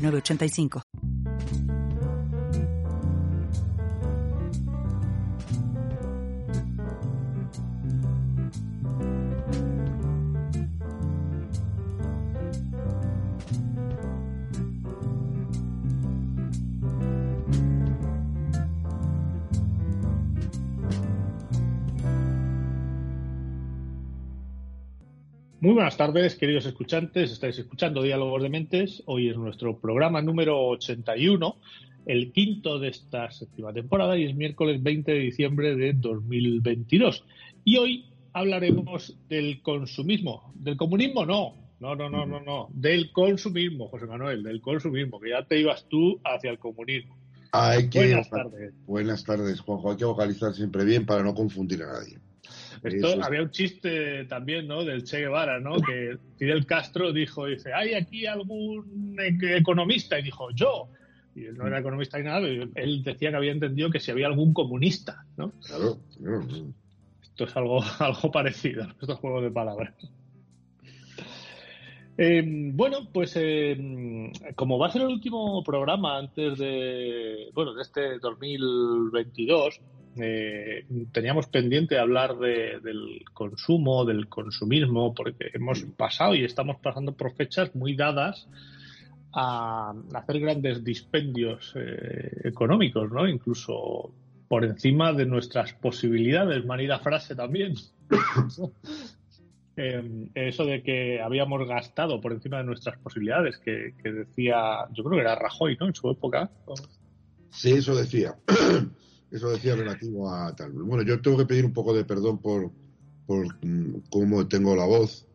8985. Muy buenas tardes, queridos escuchantes. Estáis escuchando Diálogos de Mentes. Hoy es nuestro programa número 81, el quinto de esta séptima temporada y es miércoles 20 de diciembre de 2022. Y hoy hablaremos del consumismo. ¿Del comunismo? No. No, no, no, no, no. Del consumismo, José Manuel, del consumismo, que ya te ibas tú hacia el comunismo. buenas tardes. Buenas tardes, Juanjo. Hay que vocalizar siempre bien para no confundir a nadie. Esto, había un chiste también, ¿no? Del Che Guevara, ¿no? Que Fidel Castro dijo, dice, ¿hay aquí algún economista? Y dijo, yo. Y él no era economista ni nada, él decía que había entendido que si había algún comunista, ¿no? Claro. Esto es algo, algo parecido, estos juegos de palabras. Eh, bueno, pues eh, como va a ser el último programa antes de, bueno, de este 2022, eh, teníamos pendiente hablar del consumo, del consumismo, porque hemos pasado y estamos pasando por fechas muy dadas a hacer grandes dispendios eh, económicos, ¿no? Incluso por encima de nuestras posibilidades, manida frase también. Eh, eso de que habíamos gastado por encima de nuestras posibilidades, que, que, decía, yo creo que era Rajoy, ¿no? En su época. Sí, eso decía. Eso decía relativo a tal. Bueno, yo tengo que pedir un poco de perdón por, por mm, cómo tengo la voz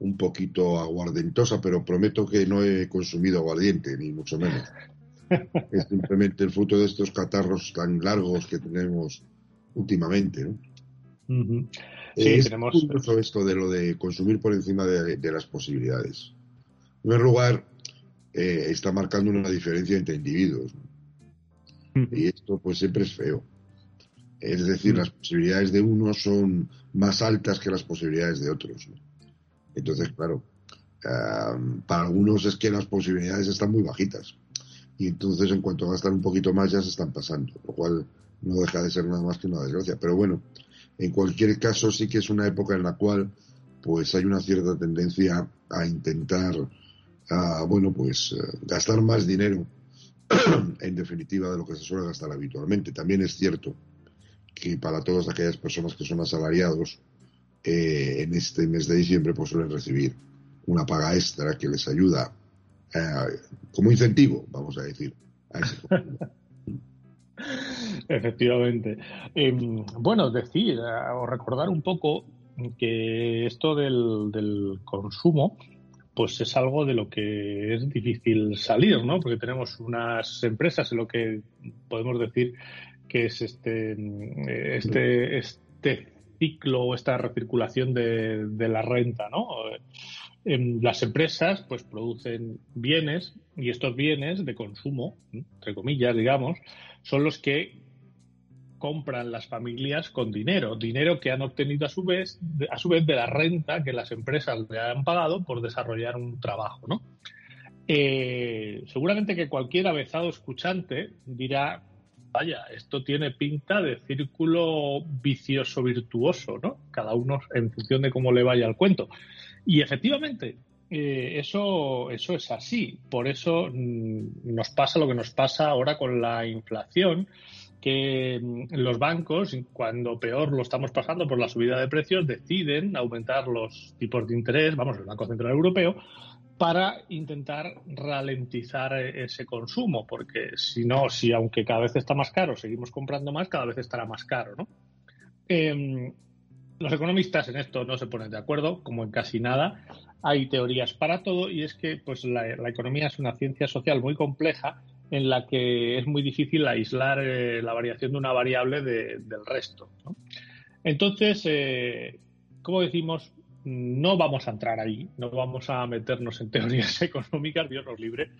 un poquito aguardentosa, pero prometo que no he consumido aguardiente, ni mucho menos. es simplemente el fruto de estos catarros tan largos que tenemos últimamente. ¿no? es tenemos... esto de lo de consumir por encima de, las posibilidades. En primer lugar, eh, está marcando una diferencia entre individuos. Y esto pues siempre es feo. Es decir, las posibilidades de unos son más altas que las posibilidades de otros. Entonces, claro, para algunos es que las posibilidades están muy bajitas. Y entonces, en cuanto gastan un poquito más, ya se están pasando. Lo cual no deja de ser nada más que una desgracia. Pero bueno, en cualquier caso, sí que es una época en la cual pues hay una cierta tendencia a intentar, bueno, pues eh, gastar más dinero en definitiva, de lo que se suele gastar habitualmente. También es cierto que para todas aquellas personas que son asalariados, eh, en este mes de diciembre pues suelen recibir una paga extra que les ayuda eh, como incentivo, vamos a decir. Efectivamente. Em, bueno, decir o recordar un poco que esto del, del consumo pues es algo de lo que es difícil salir, ¿no? Porque tenemos unas empresas en lo que podemos decir que es este, este, este ciclo o esta recirculación de, la renta, ¿no? las empresas pues producen bienes y estos bienes de consumo, entre comillas, digamos, son los que compran las familias con dinero, dinero que han obtenido a su vez, a su vez de la renta que las empresas le han pagado por desarrollar un trabajo, ¿no? Eh, seguramente que cualquier avezado escuchante dirá, vaya, esto tiene pinta de círculo vicioso virtuoso, ¿no? Cada uno en función de cómo le vaya el cuento. Y efectivamente, eh, eso, eso es así. Por eso mm, nos pasa lo que nos pasa ahora con la inflación que mm, los bancos, cuando peor lo estamos pasando por la subida de precios, deciden aumentar los tipos de interés, vamos, el Banco Central Europeo, para intentar ralentizar e-, ese consumo, porque si no, si aunque cada vez está más caro, seguimos comprando más, cada vez estará más caro, ¿no? Em, los economistas en esto no se ponen de acuerdo, como en casi nada. hay teorías para todo y es que pues la, economía es una ciencia social muy compleja en la que es muy difícil aislar eh, la variación de una variable del resto. Entonces, eh, como decimos, no vamos a entrar ahí, no vamos a meternos en teorías económicas, Dios nos libre,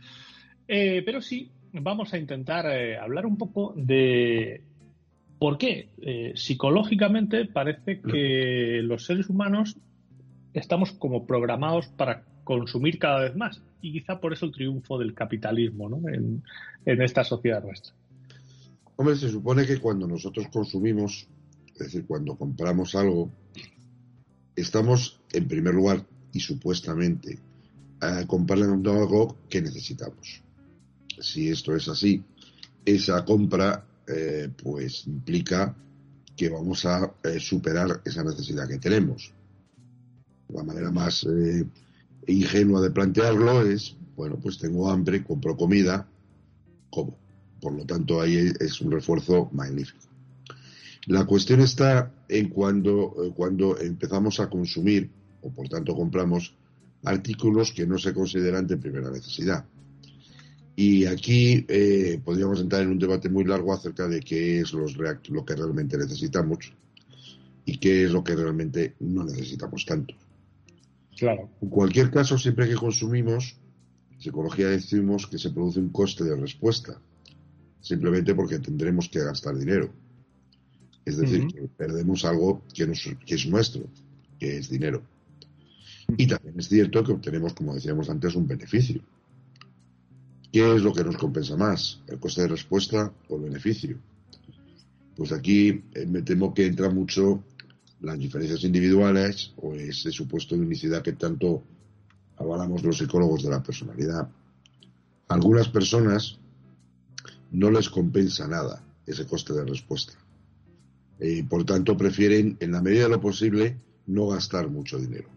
eh, pero sí vamos a intentar hablar un poco de por qué psicológicamente parece que los seres humanos estamos como programados para consumir cada vez más. Y quizá por eso el triunfo del capitalismo ¿no? en, esta sociedad nuestra. Hombre, se supone que cuando nosotros consumimos, es decir, cuando compramos algo, estamos en primer lugar y supuestamente a comprando algo que necesitamos. Si esto es así, esa compra eh, pues implica que vamos a eh, superar esa necesidad que tenemos. La manera más ingenua de plantearlo es, bueno, pues tengo hambre, compro comida, como. Por lo tanto, ahí es un refuerzo magnífico. La cuestión está en cuando, eh, cuando empezamos a consumir, o por tanto compramos, artículos que no se consideran de primera necesidad. Y aquí eh, podríamos entrar en un debate muy largo acerca de qué es lo que realmente necesitamos y qué es lo que realmente no necesitamos tanto. Claro. En cualquier caso, siempre que consumimos, en psicología decimos que se produce un coste de respuesta, simplemente porque tendremos que gastar dinero. Es decir, que perdemos algo que, que es nuestro, que es dinero. Y también es cierto que obtenemos, como decíamos antes, un beneficio. ¿Qué es lo que nos compensa más? ¿El coste de respuesta o el beneficio? Pues aquí eh, me temo que entra mucho las diferencias individuales o ese supuesto de unicidad que tanto avalamos los psicólogos de la personalidad. algunas personas no les compensa nada ese coste de respuesta. Y por tanto, prefieren, en la medida de lo posible, no gastar mucho dinero.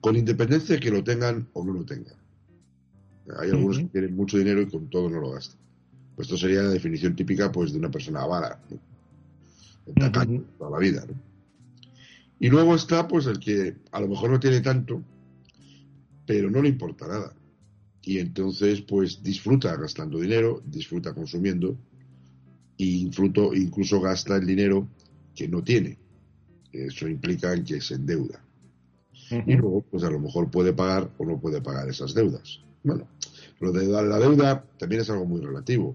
Con independencia de que lo tengan o no lo tengan. Hay algunos que tienen mucho dinero y con todo no lo gastan. Pues esto sería la definición típica pues, de una persona avara, toda la vida. ¿no? Y luego está pues el que a lo mejor no tiene tanto, pero no le importa nada. Y entonces pues disfruta gastando dinero, disfruta consumiendo e incluso, incluso gasta el dinero que no tiene. Eso implica que se endeuda. Y luego pues a lo mejor puede pagar o no puede pagar esas deudas. Bueno, lo de la deuda también es algo muy relativo,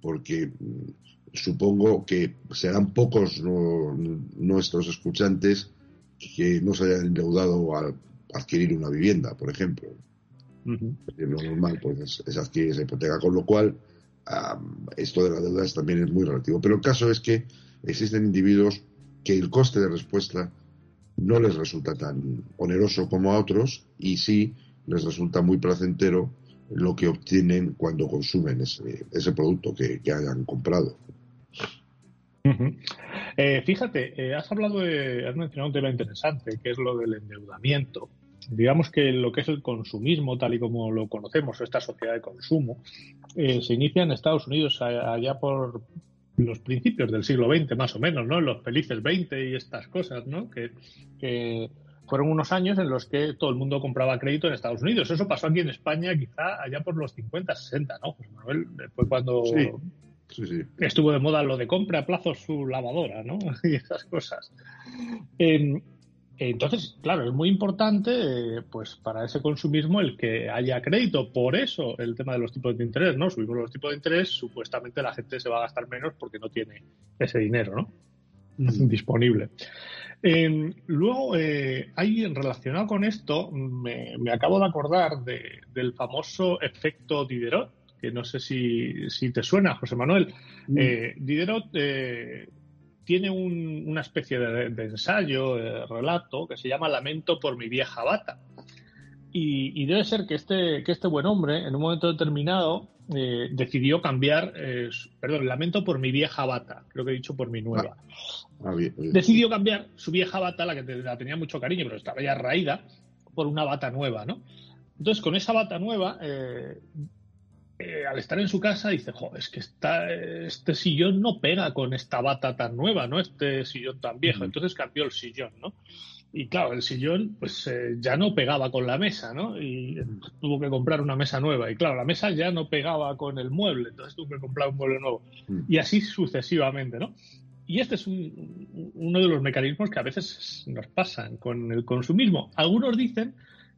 porque mm, supongo que serán pocos nuestros escuchantes que no se hayan endeudado al adquirir una vivienda, por ejemplo. Lo normal pues, es, adquirir esa hipoteca, con lo cual esto de la deuda también es muy relativo. Pero el caso es que existen individuos que el coste de respuesta no les resulta tan oneroso como a otros y sí les resulta muy placentero lo que obtienen cuando consumen ese, producto que hayan comprado. Eh, fíjate, eh, has hablado de, has mencionado un tema interesante, que es lo del endeudamiento. Digamos que lo que es el consumismo, tal y como lo conocemos, esta sociedad de consumo, eh, se inicia en Estados Unidos allá por los principios del siglo XX, más o menos, ¿no? Los felices 20 y estas cosas, ¿no? Que, fueron unos años en los que todo el mundo compraba crédito en Estados Unidos. Eso pasó aquí en España quizá allá por los 50, 60, ¿no? José Manuel, fue cuando Estuvo de moda lo de compra a plazos su lavadora, ¿no? y esas cosas. Em, entonces, claro, es muy importante, eh, pues, para ese consumismo el que haya crédito. Por eso el tema de los tipos de interés, ¿no? Subimos los tipos de interés, supuestamente la gente se va a gastar menos porque no tiene ese dinero, ¿no? Mm. Disponible. Em, luego, eh, hay relacionado con esto, me, acabo de acordar del famoso efecto Diderot, que no sé si, te suena, José Manuel. Mm. Eh, Diderot eh, tiene una especie de, ensayo, de relato, que se llama Lamento por mi vieja bata. Y, debe ser que este, que este buen hombre, en un momento determinado, eh, decidió cambiar, perdón, lamento por mi vieja bata, creo que he dicho por mi nueva. Ah, ah, decidió cambiar su vieja bata, la que la tenía mucho cariño, pero estaba ya raída, por una bata nueva, ¿no? Entonces, con esa bata nueva, eh, al estar en su casa dice, jo, es que este sillón no pega con esta bata tan nueva, ¿no? Este sillón tan viejo. Entonces cambió el sillón, ¿no? Y claro, el sillón pues eh, ya no pegaba con la mesa, ¿no? Y tuvo que comprar una mesa nueva. Y claro, la mesa ya no pegaba con el mueble, entonces tuvo que comprar un mueble nuevo. Mm. Y así sucesivamente, ¿no? Y este es uno de los mecanismos que a veces nos pasan con el consumismo. Algunos dicen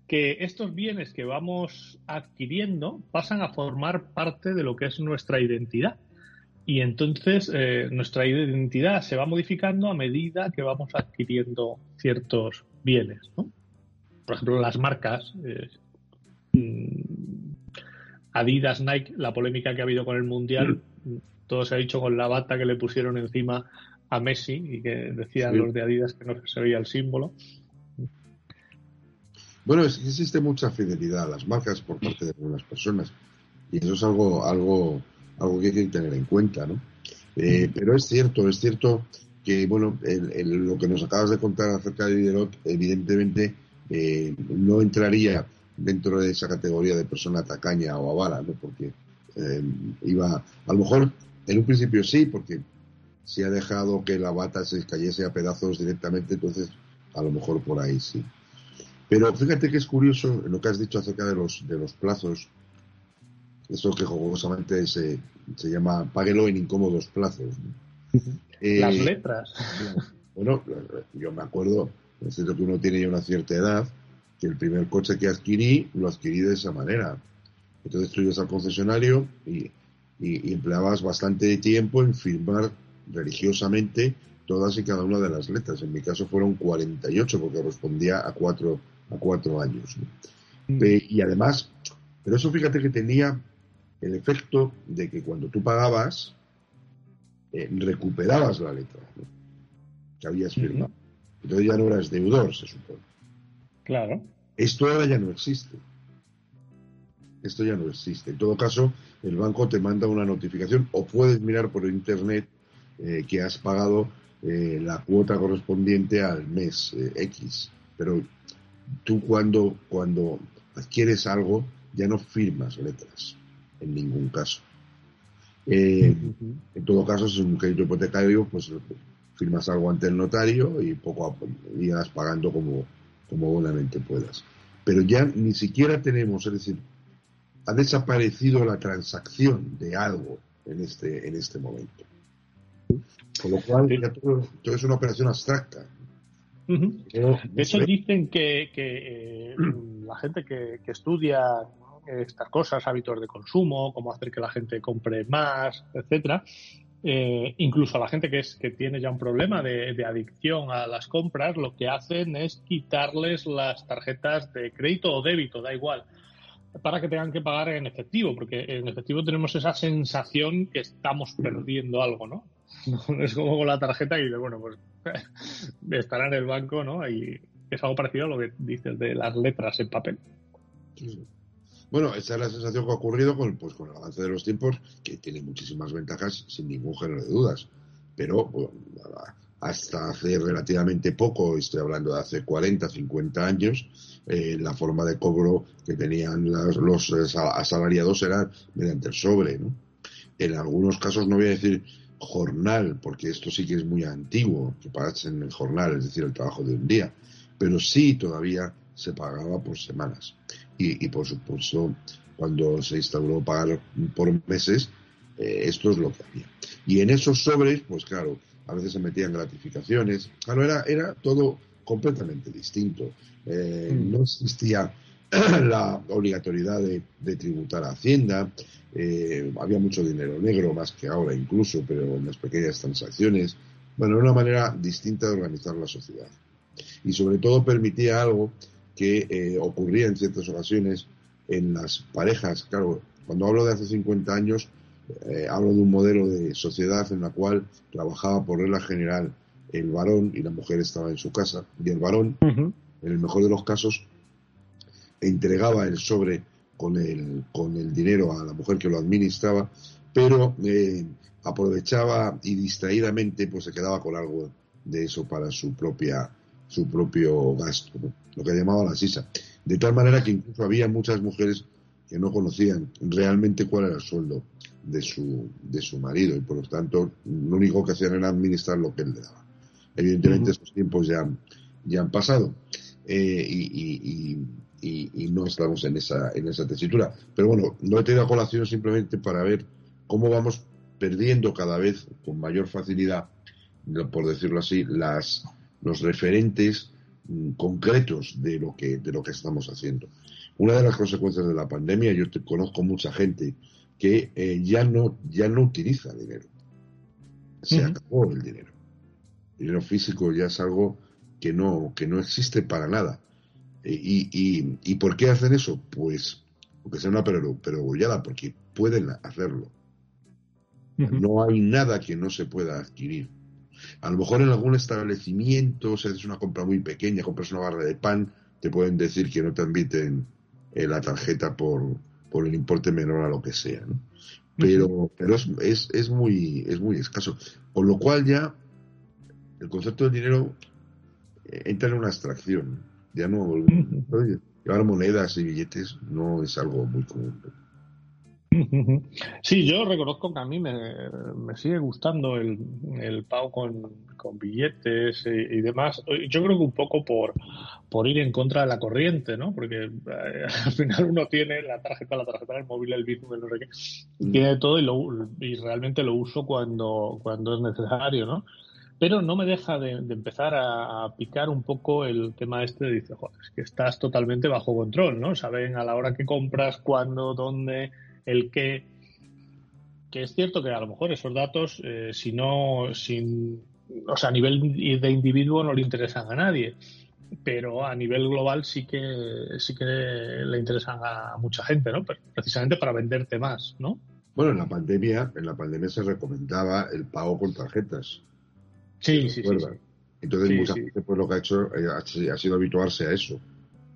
que estos bienes que vamos adquiriendo pasan a formar parte de lo que es nuestra identidad. Y entonces eh, nuestra identidad se va modificando a medida que vamos adquiriendo ciertos bienes. Por ejemplo, las marcas. Eh, mm, Adidas, Nike, la polémica que ha habido con el Mundial, mm. todo se ha dicho con la bata que le pusieron encima a Messi y que decían los de Adidas que no se veía el símbolo. Bueno, existe mucha fidelidad a las marcas por parte de algunas personas y eso es algo, algo algo que hay que tener en cuenta, ¿no? Eh, pero es cierto, es cierto que, bueno, lo que nos acabas de contar acerca de Diderot, evidentemente eh, no entraría dentro de esa categoría de persona tacaña o avala, ¿no? Porque eh, iba, a lo mejor en un principio sí, porque si ha dejado que la bata se cayese a pedazos directamente, entonces a lo mejor por ahí sí. Pero fíjate que es curioso lo que has dicho acerca de los, de los plazos eso que jugosamente se, se llama páguelo en incómodos plazos. Eh, Las letras. Bueno, yo me acuerdo, es cierto que uno tiene ya una cierta edad, que el primer coche que adquirí lo adquirí de esa manera. Entonces tú ibas al concesionario y, y, empleabas bastante tiempo en firmar religiosamente todas y cada una de las letras. En mi caso fueron 48 porque correspondía a cuatro, a cuatro años. Mm. Eh, y además, pero eso fíjate que tenía el efecto de que cuando tú pagabas, eh, recuperabas la letra que habías firmado. Entonces ya no eras deudor, se supone. Claro. Esto ahora ya no existe. Esto ya no existe. En todo caso, el banco te manda una notificación o puedes mirar por internet eh, que has pagado eh, la cuota correspondiente al mes X. Pero tú cuando, cuando adquieres algo ya no firmas letras en ningún caso. Eh, en todo caso, si es un crédito hipotecario, pues firmas algo ante el notario y poco a poco irás pagando como, como buenamente puedas. Pero ya ni siquiera tenemos, es decir, ha desaparecido la transacción de algo en este, en este momento. Con lo cual, todo, es una operación abstracta. De hecho, dicen que, que eh, la gente que, que estudia estas cosas, hábitos de consumo, cómo hacer que la gente compre más, etcétera. Eh, incluso a la gente que, es, que tiene ya un problema de, adicción a las compras, lo que hacen es quitarles las tarjetas de crédito o débito, da igual, para que tengan que pagar en efectivo, porque en efectivo tenemos esa sensación que estamos perdiendo algo, ¿no? es como con la tarjeta y de, bueno, pues estará en el banco, ¿no? Y es algo parecido a lo que dices de las letras en papel. Bueno, esa es la sensación que ha ocurrido con, pues, con el avance de los tiempos, que tiene muchísimas ventajas sin ningún género de dudas. Pero hasta hace relativamente poco, estoy hablando de hace 40, 50 años, eh, la forma de cobro que tenían los asalariados era mediante el sobre. En algunos casos, no voy a decir jornal, porque esto sí que es muy antiguo, que en el jornal, es decir, el trabajo de un día, pero sí todavía se pagaba por semanas y, por supuesto cuando se instauró pagar por meses, eh, esto es lo que había. Y en esos sobres, pues claro, a veces se metían gratificaciones, claro, era, era todo completamente distinto. Eh, mm. No existía la obligatoriedad de, tributar a Hacienda, eh, había mucho dinero negro, más que ahora incluso, pero en las pequeñas transacciones. Bueno, era una manera distinta de organizar la sociedad. Y sobre todo permitía algo que eh, ocurría en ciertas ocasiones en las parejas. Claro, cuando hablo de hace 50 años, eh, hablo de un modelo de sociedad en la cual trabajaba por regla general el varón y la mujer estaba en su casa. Y el varón, en el mejor de los casos, entregaba el sobre con el, con el dinero a la mujer que lo administraba, pero eh, aprovechaba y distraídamente pues se quedaba con algo de eso para su propia su propio gasto, lo que llamaba la sisa. De tal manera que incluso había muchas mujeres que no conocían realmente cuál era el sueldo de su, de su marido y por lo tanto lo único que hacían era administrar lo que él le daba. Evidentemente esos tiempos ya, ya han pasado eh, y, y, no estamos en esa, en esa tesitura. Pero bueno, no he tenido a colación simplemente para ver cómo vamos perdiendo cada vez con mayor facilidad, por decirlo así, las, los referentes concretos de lo que de lo que estamos haciendo. Una de las consecuencias de la pandemia, yo te, conozco mucha gente que eh, ya no ya no utiliza dinero. Se acabó el dinero. El dinero físico ya es algo que no que no existe para nada. Eh, y, y, y, por qué hacen eso? Pues porque sea una perogollada, porque pueden hacerlo. No hay nada que no se pueda adquirir. A lo mejor en algún establecimiento, si haces una compra muy pequeña, compras una barra de pan, te pueden decir que no te inviten eh, la tarjeta por, por el importe menor a lo que sea. Pero, pero es, es, es, muy, es muy escaso. Con lo cual ya el concepto del dinero eh, entra en una abstracción. Ya no. Llevar monedas y billetes no es algo muy común. Sí, yo reconozco que a mí me, sigue gustando el, pago con, billetes y, demás. Yo creo que un poco por, por ir en contra de la corriente, ¿no? Porque eh, al final uno tiene la tarjeta, la tarjeta del móvil, el Bitcoin, no sé qué, mm. tiene todo y, lo, y realmente lo uso cuando, cuando es necesario, ¿no? pero no me deja de, empezar a, picar un poco el tema este de dice, joder, es que estás totalmente bajo control, ¿no? Saben a la hora que compras, cuándo, dónde, el que que es cierto que a lo mejor esos datos, eh, si no, sin, o sea, a nivel de individuo no le interesan a nadie, pero a nivel global sí que sí que le interesan a mucha gente, ¿no? precisamente para venderte más, ¿no? Bueno, en la pandemia, en la pandemia se recomendaba el pago con tarjetas. Sí, sí, sí, Entonces mucha gente pues lo que ha hecho eh, ha sido habituarse a eso.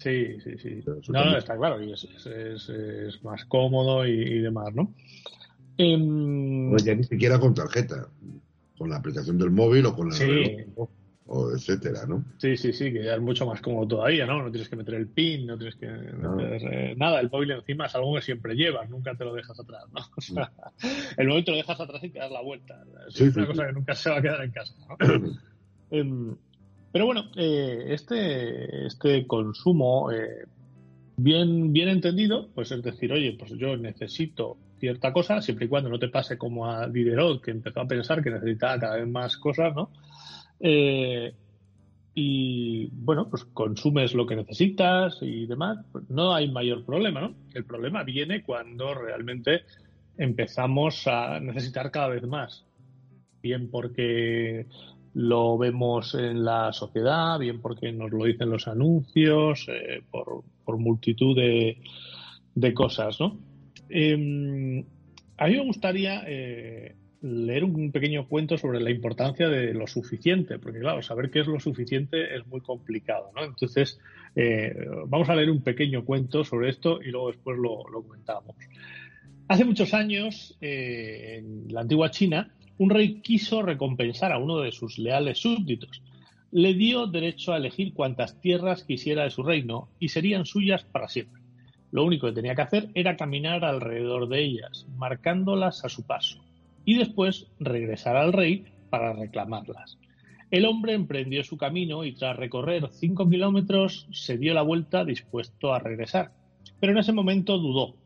Sí, sí, sí. No, no, está claro, y es, es, más cómodo y, demás, ¿no? Em, ya ni siquiera con tarjeta, con la aplicación del móvil o con la sí. o etcétera, ¿no? Sí, sí, sí, que ya es mucho más cómodo todavía, ¿no? No tienes que meter el PIN, no tienes que meter eh, nada. El móvil encima es algo que siempre llevas, nunca te lo dejas atrás, ¿no? O sea, el móvil te lo dejas atrás y te das la vuelta. Es una cosa que nunca se va a quedar en casa, ¿no? Em, pero bueno, eh, este, este consumo eh, bien, bien entendido, pues es decir, oye, pues yo necesito cierta cosa, siempre y cuando no te pase como a Diderot, que empezó a pensar que necesitaba cada vez más cosas, ¿no? Eh, y bueno, pues consumes lo que necesitas y demás, pues no hay mayor problema, ¿no? El problema viene cuando realmente empezamos a necesitar cada vez más. Bien porque lo vemos en la sociedad, bien porque nos lo dicen los anuncios, eh, por, multitud de, cosas, ¿no? Em, a mí me gustaría eh, leer un pequeño cuento sobre la importancia de lo suficiente, porque claro, saber qué es lo suficiente es muy complicado, ¿no? Entonces, eh, vamos a leer un pequeño cuento sobre esto y luego después lo, lo comentamos. Hace muchos años, en la antigua China, un rey quiso recompensar a uno de sus leales súbditos. Le dio derecho a elegir cuantas tierras quisiera de su reino y serían suyas para siempre. Lo único que tenía que hacer era caminar alrededor de ellas, marcándolas a su paso, y después regresar al rey para reclamarlas. El hombre emprendió su camino y tras recorrer cinco kilómetros se dio la vuelta dispuesto a regresar. Pero en ese momento dudó.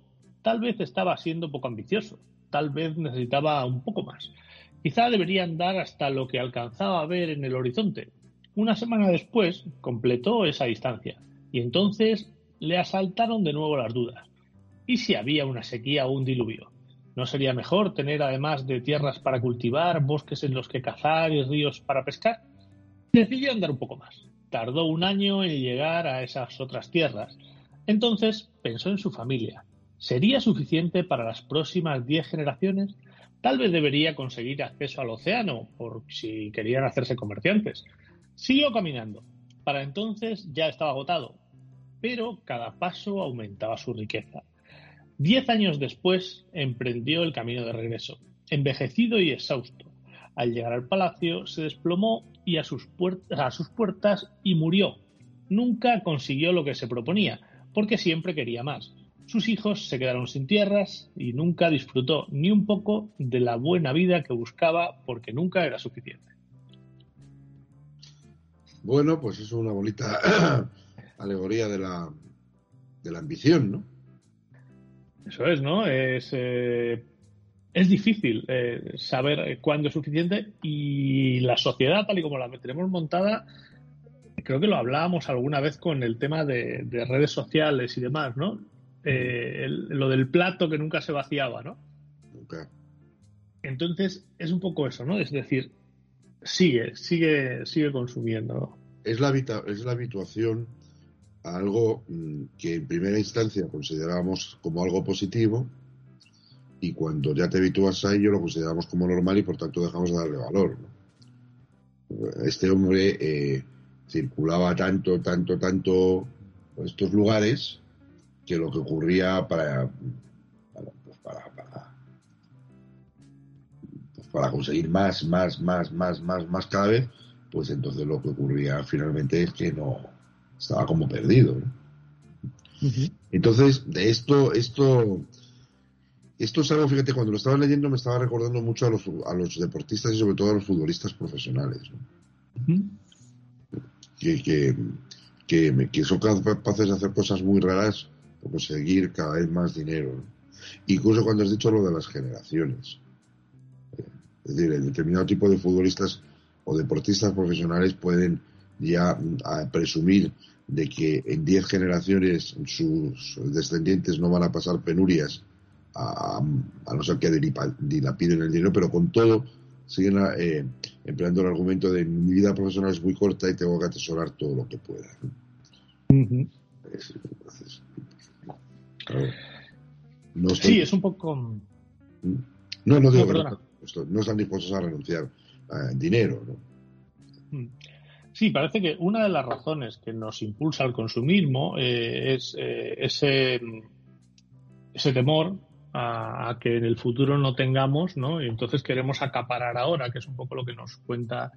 Tal vez estaba siendo poco ambicioso, tal vez necesitaba un poco más. Quizá debería andar hasta lo que alcanzaba a ver en el horizonte. Una semana después completó esa distancia y entonces le asaltaron de nuevo las dudas. ¿Y si había una sequía o un diluvio? ¿No sería mejor tener además de tierras para cultivar, bosques en los que cazar y ríos para pescar? Decidió andar un poco más. Tardó un año en llegar a esas otras tierras. Entonces pensó en su familia. ¿Sería suficiente para las próximas diez generaciones? Tal vez debería conseguir acceso al océano, por si querían hacerse comerciantes. Siguió caminando. Para entonces ya estaba agotado, pero cada paso aumentaba su riqueza. Diez años después emprendió el camino de regreso, envejecido y exhausto. Al llegar al palacio se desplomó y a sus, a sus puertas y murió. Nunca consiguió lo que se proponía, porque siempre quería más. Sus hijos se quedaron sin tierras y nunca disfrutó ni un poco de la buena vida que buscaba porque nunca era suficiente. Bueno, pues es una bonita alegoría de la, de la ambición, ¿no? Eso es, ¿no? Es, eh, es difícil eh, saber cuándo es suficiente y la sociedad, tal y como la tenemos montada, creo que lo hablábamos alguna vez con el tema de, redes sociales y demás, ¿no? Eh, lo del plato que nunca se vaciaba, ¿no? Nunca. Entonces, es un poco eso, ¿no? Es decir, sigue, sigue, sigue consumiendo. Es la, es la habituación a algo mm, que en primera instancia considerábamos como algo positivo y cuando ya te habitúas a ello lo consideramos como normal y por tanto dejamos de darle valor. Este hombre eh, circulaba tanto, tanto, tanto por estos lugares que lo que ocurría para, pues para, para, pues para, conseguir más, más, más, más, más, más cada vez, pues entonces lo que ocurría finalmente es que no estaba como perdido. Entonces, de esto, esto esto es algo, fíjate, cuando lo estaba leyendo me estaba recordando mucho a los, a los deportistas y sobre todo a los futbolistas profesionales. que, que, son capaces de hacer cosas muy raras por conseguir cada vez más dinero. Incluso cuando has dicho lo de las generaciones. Es decir, el determinado tipo de futbolistas o deportistas profesionales pueden ya mm, presumir de que en 10 generaciones sus descendientes no van a pasar penurias a, no ser que dilapiden el dinero, pero con todo siguen eh, empleando el argumento de mi vida profesional es muy corta y tengo que atesorar todo lo que pueda. Sí, es un poco... ¿Mm? No, no digo no, no, están dispuestos a renunciar a dinero. ¿no? Mm. Sí, parece que una de las razones que nos impulsa al consumismo eh, es eh, ese, ese temor a, que en el futuro no tengamos, ¿no? Y entonces queremos acaparar ahora, que es un poco lo que nos cuenta,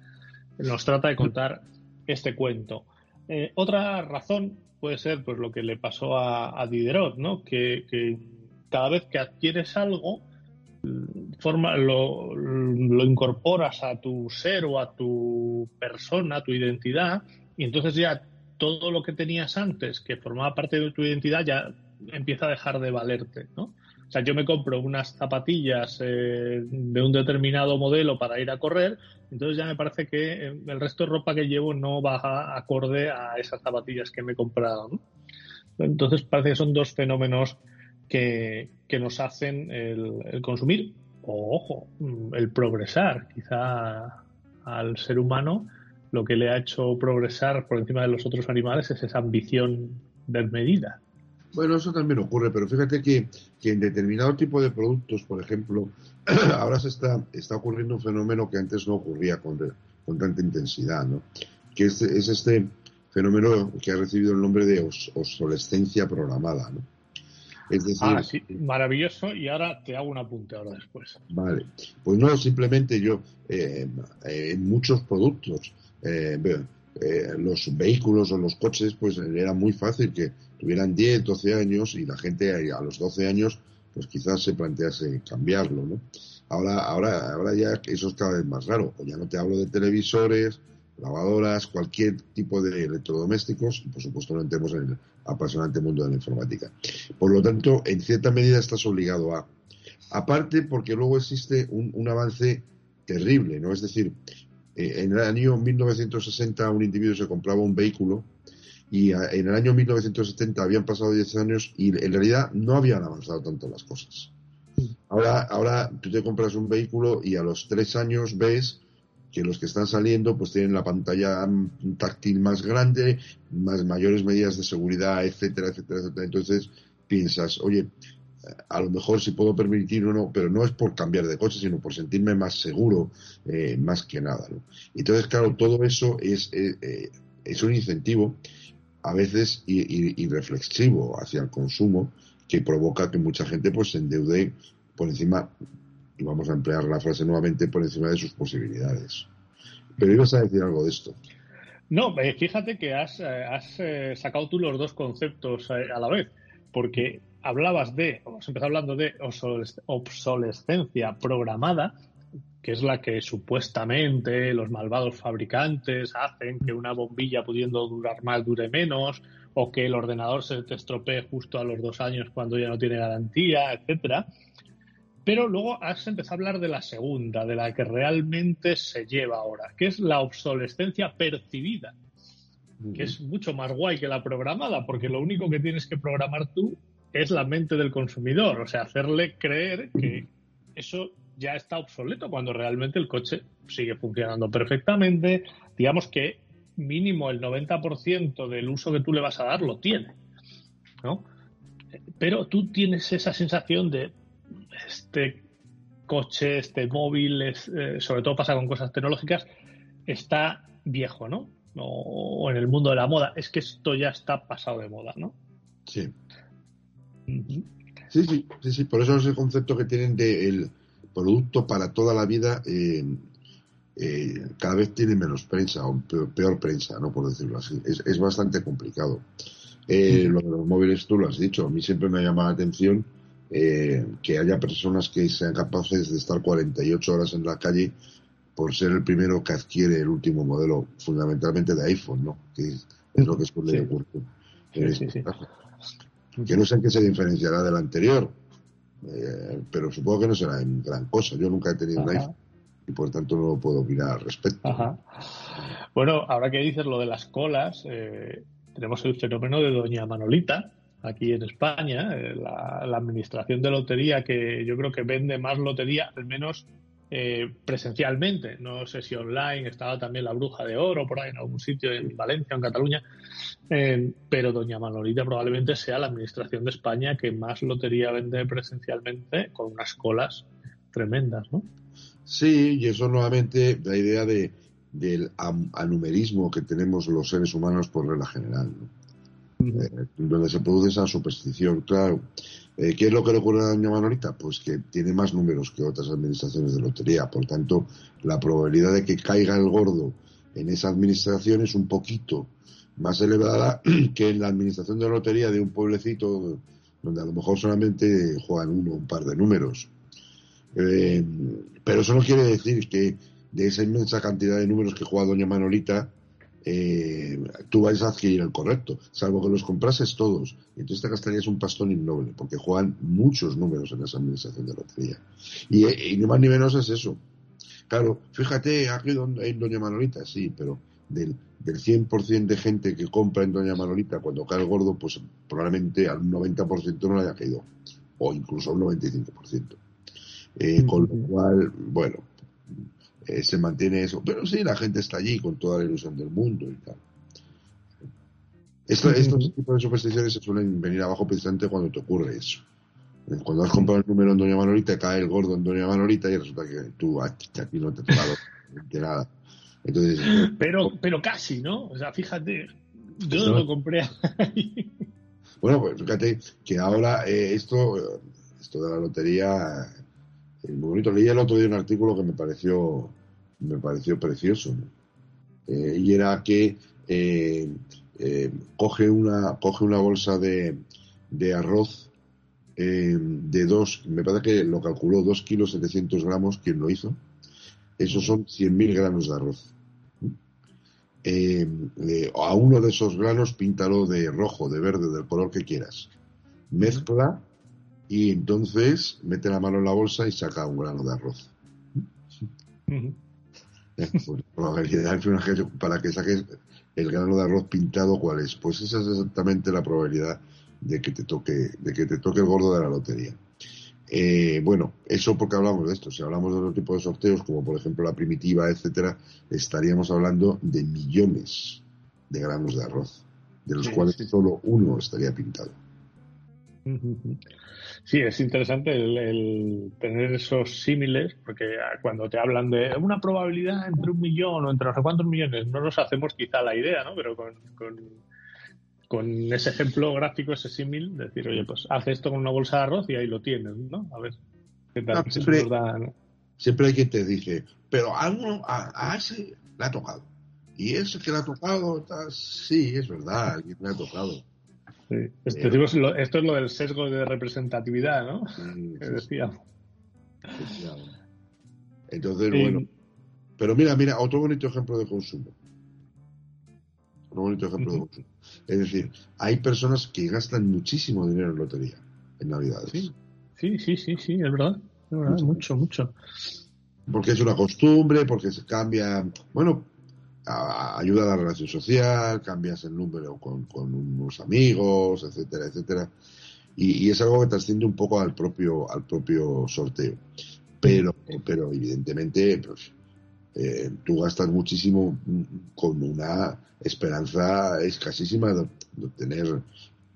nos trata de contar este cuento. Eh, otra razón puede ser pues lo que le pasó a, Diderot, ¿no? Que, cada vez que adquieres algo, forma, lo, lo, incorporas a tu ser o a tu persona, a tu identidad, y entonces ya todo lo que tenías antes, que formaba parte de tu identidad, ya empieza a dejar de valerte, ¿no? Sea, yo me compro unas zapatillas eh, de un determinado modelo para ir a correr, entonces ya me parece que eh, el resto de ropa que llevo no va acorde a esas zapatillas que me he comprado. Entonces parece que son dos fenómenos que, nos hacen el, consumir o, ojo, el progresar. Quizá al ser humano lo que le ha hecho progresar por encima de los otros animales es esa ambición desmedida. Bueno, eso también ocurre, pero fíjate que, en determinado tipo de productos, por ejemplo, ahora se está, está ocurriendo un fenómeno que antes no ocurría con, con tanta intensidad, ¿no? Que es, es, este fenómeno que ha recibido el nombre de obsolescencia programada, ¿no? Es decir, ah, sí, maravilloso. Y ahora te hago un apunte ahora después. Vale. Pues no, simplemente yo, eh, en muchos productos, eh, eh, los vehículos o los coches, pues era muy fácil que tuvieran 10, 12 años y la gente a los 12 años, pues quizás se plantease cambiarlo, ¿no? Ahora, ahora, ahora ya eso es cada vez más raro. O ya no te hablo de televisores, lavadoras, cualquier tipo de electrodomésticos, y por supuesto no entremos en el apasionante mundo de la informática. Por lo tanto, en cierta medida estás obligado a. Aparte, porque luego existe un, un avance terrible, ¿no? Es decir, eh, en el año 1960 un individuo se compraba un vehículo y en el año 1970 habían pasado 10 años y en realidad no habían avanzado tanto las cosas. Ahora, ahora tú te compras un vehículo y a los 3 años ves que los que están saliendo pues tienen la pantalla táctil más grande, más mayores medidas de seguridad, etcétera, etcétera, etcétera. Entonces piensas, oye, a lo mejor si puedo permitir uno, pero no es por cambiar de coche, sino por sentirme más seguro, eh, más que nada. ¿no? Entonces, claro, todo eso es, eh, eh, es un incentivo a veces irreflexivo hacia el consumo que provoca que mucha gente pues se endeude por encima, y vamos a emplear la frase nuevamente, por encima de sus posibilidades. Pero ibas a decir algo de esto. No, fíjate que has, has sacado tú los dos conceptos a la vez, porque hablabas de, hemos empezado hablando de obsolescencia programada, que es la que supuestamente los malvados fabricantes hacen que una bombilla pudiendo durar más dure menos, o que el ordenador se te estropee justo a los dos años cuando ya no tiene garantía, etcétera. Pero luego has empezado a hablar de la segunda, de la que realmente se lleva ahora, que es la obsolescencia percibida, que es mucho más guay que la programada, porque lo único que tienes que programar tú es la mente del consumidor, o sea, hacerle creer que eso ya está obsoleto cuando realmente el coche sigue funcionando perfectamente. Digamos que mínimo el 90% del uso que tú le vas a dar lo tiene. ¿no? Pero tú tienes esa sensación de este coche, este móvil, eh, sobre todo pasa con cosas tecnológicas, está viejo, ¿no? O, en el mundo de la moda. Es que esto ya está pasado de moda, ¿no? Sí. Sí, sí, sí, sí. Por eso es el concepto que tienen de el producto para toda la vida eh, eh, cada vez tiene menos prensa o peor, prensa, ¿no? Por decirlo así. Es, bastante complicado. Eh, lo de los móviles tú lo has dicho. A mí siempre me ha llamado la atención que haya personas que sean capaces de estar 48 horas en la calle por ser el primero que adquiere el último modelo, fundamentalmente de iPhone, ¿no? Que es, lo que suele ocurrir. Este que no sé en qué se diferenciará del anterior, eh, pero supongo que no será en gran cosa. Yo nunca he tenido un iPhone y por tanto no puedo opinar al respecto. Bueno, ahora que dices lo de las colas, eh, tenemos el fenómeno de Doña Manolita aquí en España, eh, la, la, administración de lotería que yo creo que vende más lotería, al menos eh, presencialmente. No sé si online estaba también la Bruja de Oro por ahí en algún sitio en Valencia o en Cataluña. Eh, pero Doña Manolita probablemente sea la administración de España que más lotería vende presencialmente con unas colas tremendas, ¿no? Sí, y eso nuevamente la idea de, del anumerismo que tenemos los seres humanos por regla general, eh, donde se produce esa superstición. Claro, eh, ¿Qué es lo que le ocurre a Doña Manolita? Pues que tiene más números que otras administraciones de lotería. Por tanto, la probabilidad de que caiga el gordo en esa administración es un poquito más elevada que en la administración de lotería de un pueblecito donde a lo mejor solamente juegan uno un par de números. Eh, pero eso no quiere decir que de esa inmensa cantidad de números que juega Doña Manolita, eh, tú vais a adquirir el correcto, salvo que los comprases todos. Y entonces te gastarías un pastón innoble, porque juegan muchos números en esa administración de lotería. Y, y ni más ni menos es eso. Claro, fíjate, aquí en Doña Manolita, sí, pero del, del 100% de gente que compra en Doña Manolita cuando cae el gordo, pues probablemente al 90% no le haya caído, o incluso al 95%. Eh, con lo cual, bueno, eh, se mantiene eso. Pero sí, la gente está allí con toda la ilusión del mundo y tal. estos tipos de supersticiones se suelen venir abajo precisamente cuando te ocurre eso. Eh, cuando has comprado el número en Doña Manolita, cae el gordo en Doña Manolita y resulta que tú aquí no te has tocado de nada. Entonces, pero, pero casi, ¿no? O sea, fíjate, yo no lo compré ahí. Bueno, pues fíjate que ahora esto, esto de la lotería muy bonito. Leí el otro día un artículo que me pareció, me pareció precioso. Eh, y era que eh, eh, coge, una, coge una bolsa de, de arroz de dos, me parece que lo calculó, dos kilos 700 gramos, quien lo hizo. Esos son 100.000 granos de arroz. a uno de esos granos píntalo de rojo, de verde, del color que quieras. Mezcla y entonces mete la mano en la bolsa y saca un grano de arroz. Pues, para que saques el grano de arroz pintado, ¿cuál es? Pues esa es exactamente la probabilidad de que te toque, de que te toque el gordo de la lotería. Eh, bueno, eso porque hablamos de esto. Si hablamos de otro tipo de sorteos, como por ejemplo la primitiva, etcétera, estaríamos hablando de millones de granos de arroz, de los cuales solo uno estaría pintado. Sí, es interesante el, tener esos símiles, porque cuando te hablan de una probabilidad entre un millón o entre no sé cuántos millones, no nos hacemos quizá la idea, ¿no? Pero con, con, ese ejemplo gráfico, ese símil, decir, oye, pues haz esto con una bolsa de arroz y ahí lo tienes, ¿no? A ver qué tal. siempre, hay quien te dice, pero a, uno, a, ese le ha tocado. Y ese que le ha tocado, sí, es verdad, alguien le ha tocado esto, es lo del sesgo de representatividad, ¿no? que decíamos. Entonces, bueno. Pero mira, mira, otro bonito ejemplo de consumo. Otro bonito ejemplo de consumo. Es decir, hay personas que gastan muchísimo dinero en lotería en Navidades. Sí, sí, sí, sí, sí es verdad. Es verdad mucho, mucho. Porque es una costumbre, porque se cambia. Bueno, ayuda a la relación social, cambias el número con, unos amigos, etcétera, etcétera. Y, es algo que trasciende un poco al propio, al propio sorteo. Pero, pero evidentemente, pues, eh, tú gastas muchísimo con una esperanza escasísima de, obtener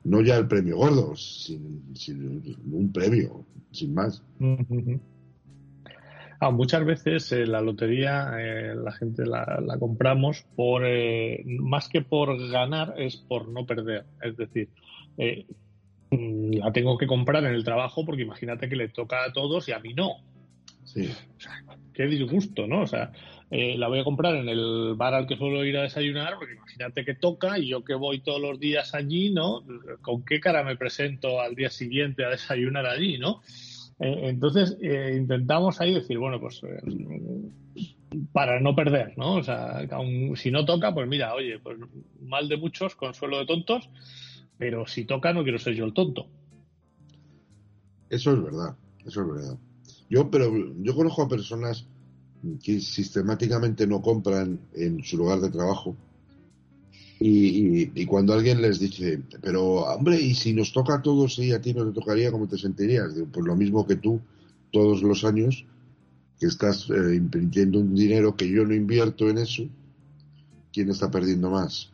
no ya el premio gordo, sino un premio, sin más. Ah, muchas veces eh, la lotería eh, la gente la, compramos por eh, más que por ganar es por no perder. Es decir, mm, la tengo que comprar en el trabajo porque imagínate que le toca a todos y a mí no. Sí. O sea, qué disgusto, ¿no? O sea, la voy a comprar en el bar al que suelo ir a desayunar porque imagínate que toca y yo que voy todos los días allí, ¿no? ¿Con qué cara me presento al día siguiente a desayunar allí, ¿no? Eh, entonces, eh, intentamos ahí decir, bueno, pues eh, para no perder, ¿no? O sea, si no toca, pues mira, oye, pues mal de muchos, consuelo de tontos, pero si toca no quiero ser yo el tonto. Eso es verdad, eso es verdad. Yo, pero yo conozco a personas que sistemáticamente no compran en su lugar de trabajo y, cuando alguien les dice, pero hombre, ¿y si nos toca a todos y a ti no te tocaría, cómo te sentirías? pues lo mismo que tú, todos los años, que estás eh, invirtiendo un dinero que yo no invierto en eso, ¿quién está perdiendo más?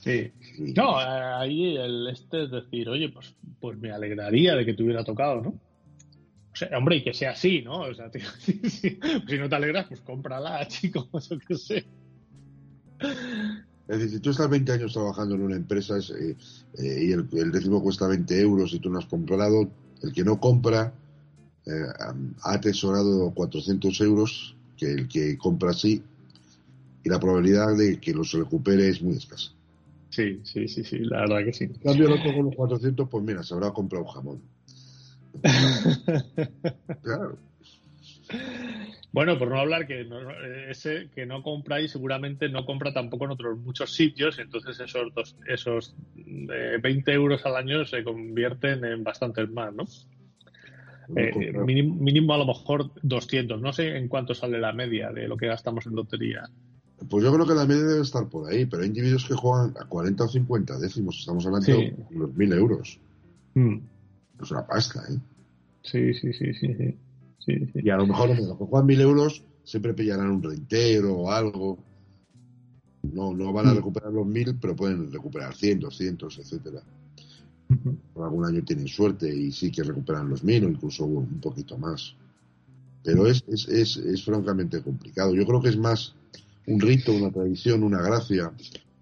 Sí. No, ahí el este es decir, oye, pues, pues me alegraría de que te hubiera tocado, ¿no? O sea, hombre, y que sea así, ¿no? O sea, si, no te alegras, pues cómprala, chico, yo qué sé. Es decir, si tú estás 20 años trabajando en una empresa eh, eh, y el, décimo cuesta 20 euros y tú no has comprado, el que no compra eh, ha atesorado 400 euros que el que compra sí y la probabilidad de que los recupere es muy escasa. Sí, sí, sí, sí, la verdad que sí. En cambio, no con los 400, pues mira, se habrá comprado un jamón. claro. Bueno, por no hablar que no, ese que no compra y seguramente no compra tampoco en otros muchos sitios, entonces esos dos, esos 20 eh, euros al año se convierten en bastantes más, ¿no? Eh, mínimo, a lo mejor 200. No sé en cuánto sale la media de lo que gastamos en lotería. Pues yo creo que la media debe estar por ahí, pero hay individuos que juegan a 40 o 50 décimos. Estamos hablando de unos 1000 euros. Mm. Es una pasta, ¿eh? Sí, sí, sí, sí. sí. Y a lo mejor, que juegan mil euros siempre pillarán un reintero o algo. No, no van a mm. recuperar los mil, pero pueden recuperar cien, doscientos, etcétera. Por algún año tienen suerte y sí que recuperan los mil o incluso un poquito más. Pero es, es, es, es francamente complicado. Yo creo que es más un rito, una tradición, una gracia.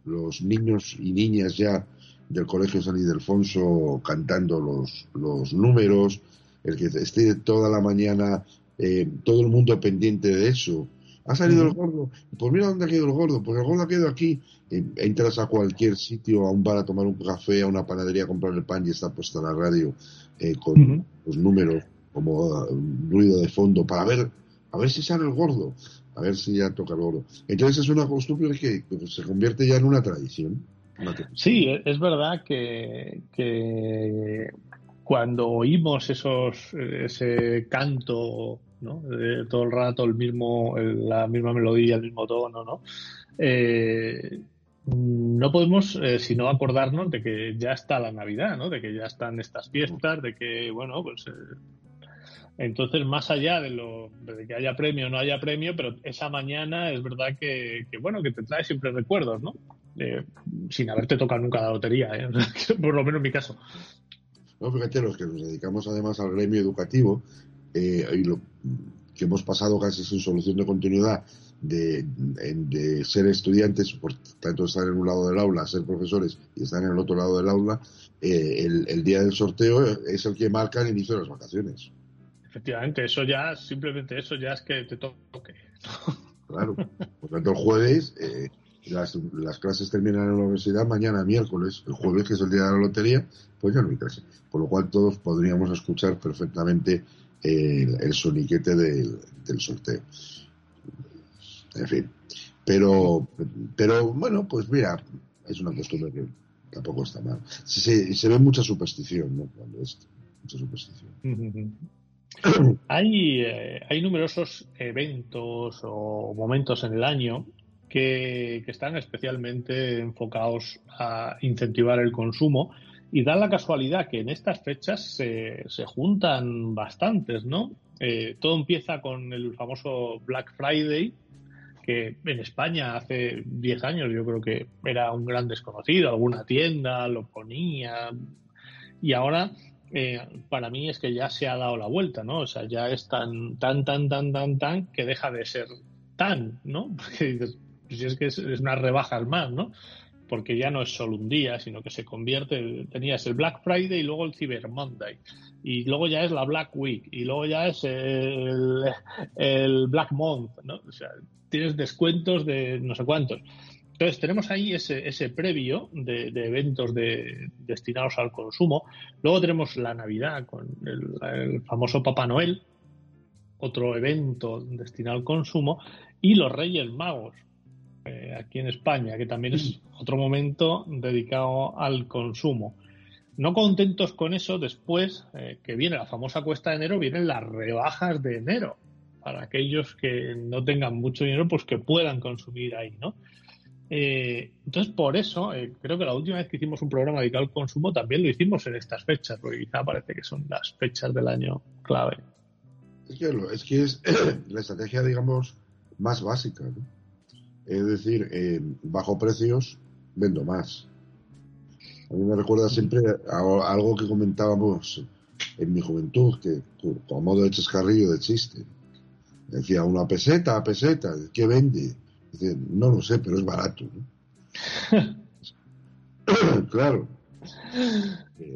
Los niños y niñas ya del Colegio San Ildefonso cantando los, los números, el que esté toda la mañana eh, todo el mundo pendiente de eso. Ha salido el gordo. Pues mira dónde ha quedado el gordo. Pues el gordo ha quedado aquí. Eh, entras a cualquier sitio, a un bar a tomar un café, a una panadería a comprar el pan y está puesta la radio eh, con los números como ruido de fondo para ver a ver si sale el gordo, a ver si ya toca el gordo. Entonces es una costumbre que, se convierte ya en una tradición. Sí, es verdad que, que cuando oímos esos, ese canto, ¿no? todo el rato el mismo, la misma melodía, el mismo tono, ¿no? Eh, no podemos eh, sino acordarnos de que ya está la Navidad, ¿no? De que ya están estas fiestas, de que, bueno, pues eh, entonces más allá de lo de que haya premio o no haya premio, pero esa mañana es verdad que, bueno, que te trae siempre recuerdos, ¿no? sin haberte tocado nunca la lotería, por lo menos en mi caso. No, fíjate, los que nos dedicamos además al gremio educativo eh, y lo que hemos pasado casi sin solución de continuidad de, ser estudiantes, por tanto estar en un lado del aula, ser profesores y estar en el otro lado del aula, eh, el, día del sorteo es el que marca el inicio de las vacaciones. Efectivamente, eso ya, simplemente eso ya es que te toque. Claro, por tanto el jueves eh, las, las clases terminan en la universidad mañana miércoles, el jueves que es el día de la lotería, pues ya no hay clase. Por lo cual todos podríamos escuchar perfectamente el, soniquete del, del sorteo. En fin. Pero, pero bueno, pues mira, es una costumbre que tampoco está mal. Se, se ve mucha superstición, ¿no? Cuando es mucha superstición. hay, eh, hay numerosos eventos o momentos en el año que, están especialmente enfocados a incentivar el consumo y da la casualidad que en estas fechas se, se juntan bastantes, ¿no? Eh, todo empieza con el famoso Black Friday, que en España hace 10 años yo creo que era un gran desconocido, alguna tienda lo ponía y ahora eh, para mí es que ya se ha dado la vuelta, ¿no? O sea, ya es tan, tan, tan, tan, tan, tan que deja de ser tan, ¿no? Porque dices, pues es que es, unas rebajas más, ¿no? Porque ya no es solo un día, sino que se convierte, tenías el Black Friday y luego el Cyber Monday, y luego ya es la Black Week, y luego ya es el, el Black Month, ¿no? O sea, tienes descuentos de no sé cuántos. Entonces, tenemos ahí ese, ese previo de, eventos de, destinados al consumo. Luego tenemos la Navidad con el, famoso Papá Noel, otro evento destinado al consumo, y los Reyes Magos, eh, aquí en España, que también es otro momento dedicado al consumo. No contentos con eso, después eh, que viene la famosa cuesta de enero, vienen las rebajas de enero, para aquellos que no tengan mucho dinero, pues que puedan consumir ahí, ¿no? Eh, entonces, por eso, eh, creo que la última vez que hicimos un programa dedicado al consumo también lo hicimos en estas fechas, porque quizá parece que son las fechas del año clave. Es que, es, que es la estrategia, digamos, más básica. ¿no? Es decir, bajo precios vendo más. A mí me recuerda siempre algo que comentábamos en mi juventud, que como modo de chascarrillo de chiste. Decía una peseta, a peseta, ¿qué vende? no lo sé, pero es barato. claro.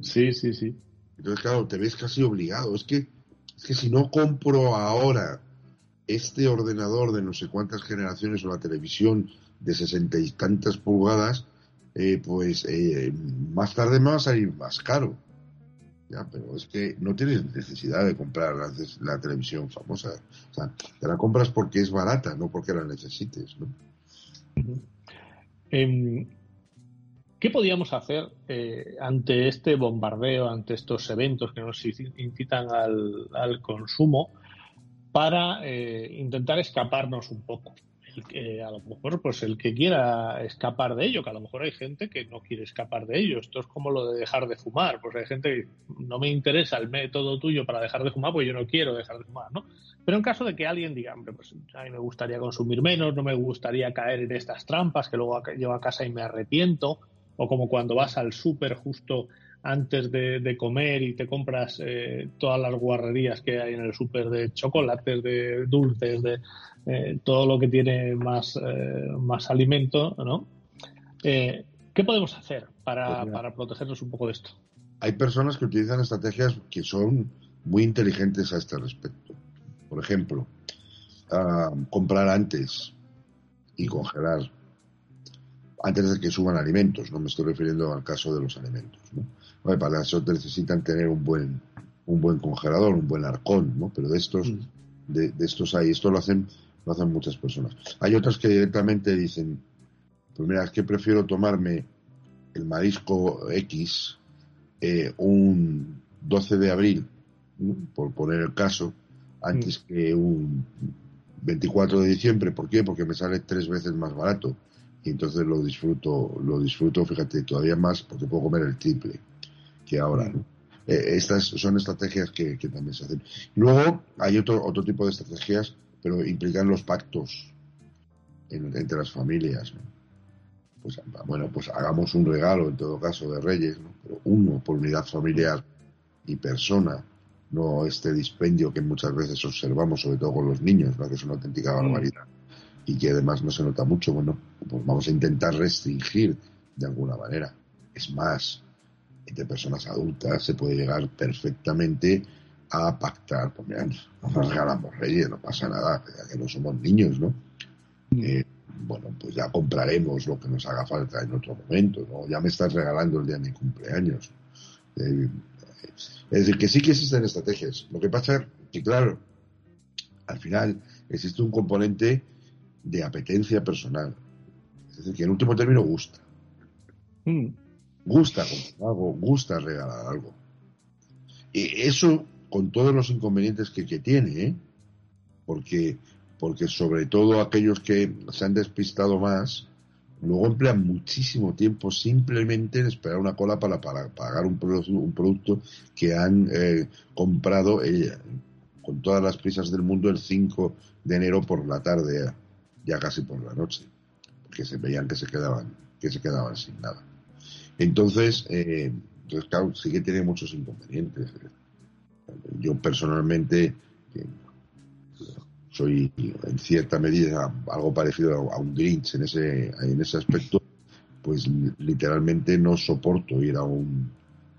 Sí, sí, sí. Entonces, claro, te ves casi obligado. Es que, es que si no compro ahora este ordenador de no sé cuántas generaciones o la televisión de sesenta y tantas pulgadas, eh, pues eh, más tarde me va a salir más caro. Ya, pero es que no tienes necesidad de comprar la, televisión famosa. O sea, te la compras porque es barata, no porque la necesites, ¿no? Em, ¿Qué podíamos hacer eh, ante este bombardeo, ante estos eventos que nos incitan al, consumo, para eh, intentar escaparnos un poco? a lo mejor pues el que quiera escapar de ello, que a lo mejor hay gente que no quiere escapar de ello. Esto es como lo de dejar de fumar, pues hay gente que no me interesa el método tuyo para dejar de fumar, pues yo no quiero dejar de fumar, ¿no? Pero en caso de que alguien diga, hombre, pues a mí me gustaría consumir menos, no me gustaría caer en estas trampas que luego llevo a casa y me arrepiento, o como cuando vas al súper justo antes de, comer y te compras eh, todas las guarrerías que hay en el súper de chocolates, de dulces, de eh, todo lo que tiene más, eh, más alimento, ¿no? ¿Qué podemos hacer para, pues para protegernos un poco de esto? Hay personas que utilizan estrategias que son muy inteligentes a este respecto. Por ejemplo, ah, comprar antes y congelar antes de que suban alimentos, no me estoy refiriendo al caso de los alimentos. ¿no? Para eso necesitan tener un buen, un buen congelador, un buen arcón, ¿no? Pero de estos, mm. de, estos hay, esto lo hacen, lo hacen muchas personas. Hay otras que directamente dicen, pues mira, es que prefiero tomarme el marisco X eh, un 12 de abril, por poner el caso, antes mm. que un 24 de diciembre. ¿Por qué? Porque me sale tres veces más barato. Y entonces lo disfruto, lo disfruto, fíjate, todavía más porque puedo comer el triple que ahora. Eh, estas son estrategias que, también se hacen. Luego hay otro, otro tipo de estrategias, pero implican los pactos entre las familias. Pues bueno, pues hagamos un regalo en todo caso de Reyes, pero uno por unidad familiar y persona, no este dispendio que muchas veces observamos, sobre todo con los niños, que es una auténtica mm. barbaridad y que además no se nota mucho. Bueno, pues vamos a intentar restringir de alguna manera. Es más, entre personas adultas se puede llegar perfectamente a pactar, pues mira, nos regalamos reyes, no pasa nada, ya que no somos niños, ¿no? Mm. Eh, bueno, pues ya compraremos lo que nos haga falta en otro momento, ¿no? Ya me estás regalando el día de mi cumpleaños. Eh, es decir, que sí que existen estrategias. Lo que pasa es que, claro, al final existe un componente de apetencia personal. Es decir, que en último término gusta. Mm. Gusta comprar algo, gusta regalar algo. Y eso con todos los inconvenientes que, tiene, ¿eh? porque, porque sobre todo aquellos que se han despistado más, luego emplean muchísimo tiempo simplemente en esperar una cola para, pagar un, producto, un producto que han eh, comprado eh, con todas las prisas del mundo el 5 de enero por la tarde, ya casi por la noche, porque se veían que se quedaban, que se quedaban sin nada. Entonces, eh, pues claro, sí que tiene muchos inconvenientes. Yo personalmente soy en cierta medida algo parecido a un Grinch en ese, en ese aspecto, pues literalmente no soporto ir a un,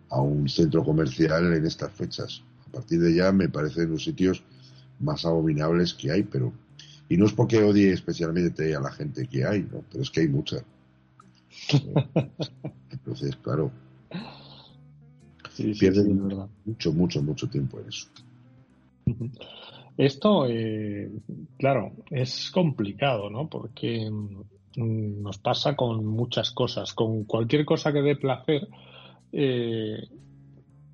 a un centro comercial en estas fechas. A partir de ya me parecen los sitios más abominables que hay, pero y no es porque odie especialmente a la gente que hay, ¿no? pero es que hay mucha. Entonces, claro, pierden mucho, mucho, mucho tiempo en eso. Esto, eh, claro, es complicado, ¿no? Porque mm, nos pasa con muchas cosas. Con cualquier cosa que dé placer, eh,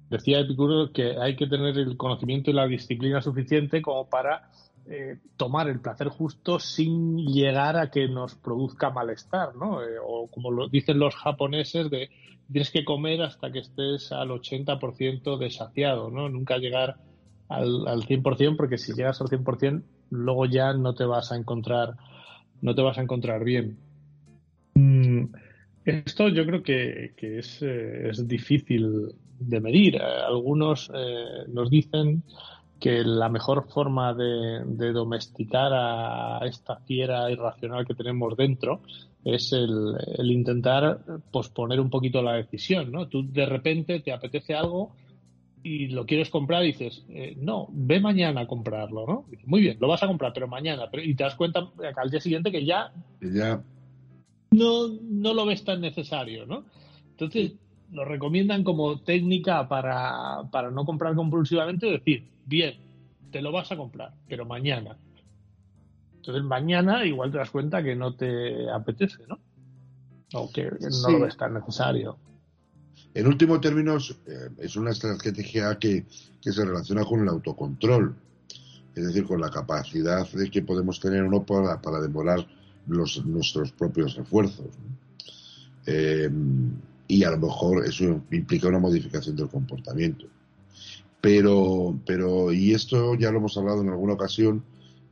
decía Epicuro que hay que tener el conocimiento y la disciplina suficiente como para eh, tomar el placer justo sin llegar a que nos produzca malestar, ¿no? o como lo dicen los japoneses, de tienes que comer hasta que estés al 80% desaciado, ¿no? Nunca llegar al, al 100% porque si llegas al 100% luego ya no te vas a encontrar no te vas a encontrar bien. Mm, esto yo creo que, es, eh, es, difícil de medir. Algunos eh, nos dicen que la mejor forma de, de, domesticar a esta fiera irracional que tenemos dentro es el, el, intentar posponer un poquito la decisión, ¿no? Tú de repente te apetece algo y lo quieres comprar, dices, eh, no, ve mañana a comprarlo, ¿no? Muy bien, lo vas a comprar, pero mañana. y te das cuenta al día siguiente que ya, ya. No, no lo ves tan necesario, ¿no? Entonces, lo recomiendan como técnica para, para no comprar compulsivamente, decir, bien, te lo vas a comprar, pero mañana. Entonces, mañana igual te das cuenta que no te apetece, ¿no? O que no lo ves tan necesario. En último términos, eh, es una estrategia que, se relaciona con el autocontrol, es decir, con la capacidad de que podemos tener uno para, para demorar los, nuestros propios esfuerzos. Eh, y a lo mejor eso implica una modificación del comportamiento. Pero, pero, y esto ya lo hemos hablado en alguna ocasión,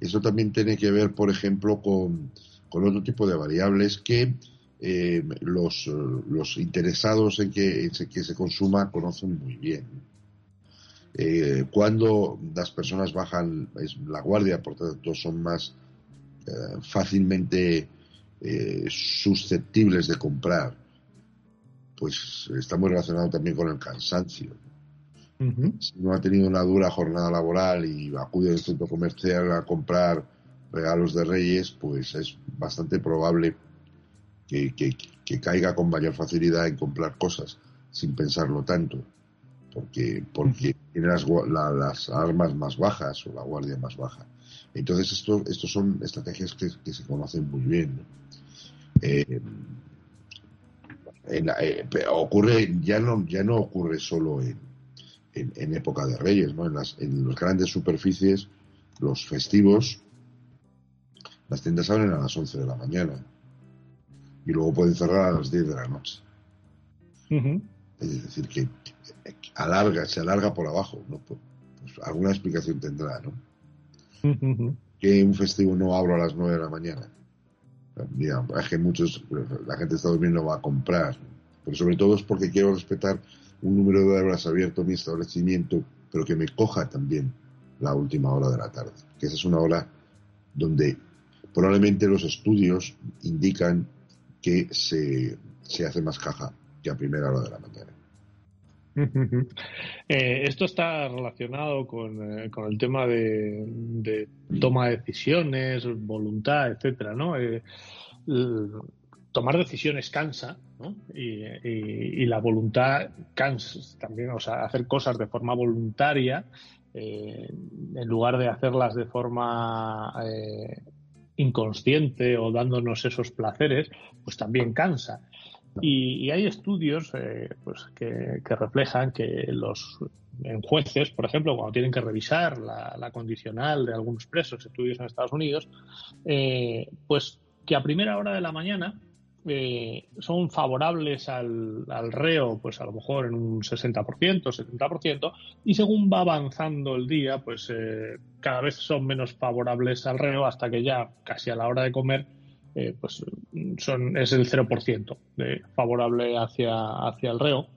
eso también tiene que ver, por ejemplo, con, con otro tipo de variables que eh, los, los, interesados en que, que, se consuma conocen muy bien. Eh, cuando las personas bajan la guardia, por tanto, son más eh, fácilmente susceptibles de comprar, pues está muy relacionado también con el cansancio. Si uno ha tenido una dura jornada laboral y acude al centro comercial a comprar regalos de reyes, pues es bastante probable que, caiga con mayor facilidad en comprar cosas sin pensarlo tanto, porque, porque tiene las, las armas más bajas o la guardia más baja. Entonces, esto, estos son estrategias que, se conocen muy bien. Eh, eh, ocurre, ya no, ya no ocurre solo en, en, época de Reyes, ¿no? En las, en las grandes superficies, los festivos, las tiendas abren a las 11 de la mañana y luego pueden cerrar a las 10 de la noche. Es decir, que alarga, se alarga por abajo. ¿no? Pues, pues alguna explicación tendrá, ¿no? Que un festivo no abro a las 9 de la mañana. Mira, es que muchos, la gente está durmiendo, va a comprar. Pero sobre todo es porque quiero respetar un número de horas abierto mi establecimiento, pero que me coja también la última hora de la tarde. Que esa es una hora donde probablemente los estudios indican que se, hace más caja que a primera hora de la mañana. Eh, esto está relacionado con, eh, con el tema de, toma de decisiones, voluntad, etcétera, ¿no? Eh, tomar decisiones cansa, ¿no? Y, y, la voluntad cansa también, o sea, hacer cosas de forma voluntaria en lugar de hacerlas de forma inconsciente o dándonos esos placeres, pues también cansa. Y, hay estudios pues que, reflejan que los en jueces, por ejemplo, cuando tienen que revisar la, condicional de algunos presos, estudios en Estados Unidos, pues que a primera hora de la mañana eh, son favorables al, reo, pues a lo mejor en un 60%, 70%, y según va avanzando el día, pues eh, cada vez son menos favorables al reo hasta que ya casi a la hora de comer, eh, pues son, es el 0% de favorable hacia, hacia el reo.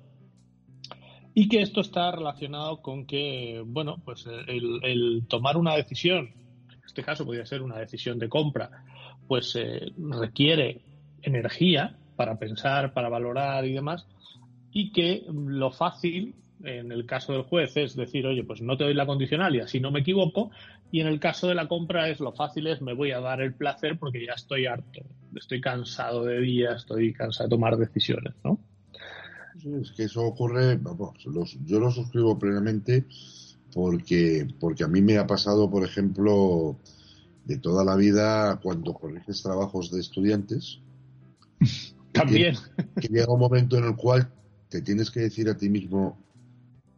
Y que esto está relacionado con que, bueno, pues el, el tomar una decisión, en este caso podría ser una decisión de compra, pues requiere energía para pensar, para valorar y demás, y que lo fácil, en el caso del juez, es decir, oye, pues no te doy la condicional y así no me equivoco, y en el caso de la compra es lo fácil es me voy a dar el placer porque ya estoy harto, estoy cansado de día, estoy cansado de tomar decisiones, ¿no? es que eso ocurre, vamos, yo lo suscribo plenamente porque, porque a mí me ha pasado, por ejemplo, de toda la vida cuando corriges trabajos de estudiantes, También. Que, llega un momento en el cual te tienes que decir a ti mismo,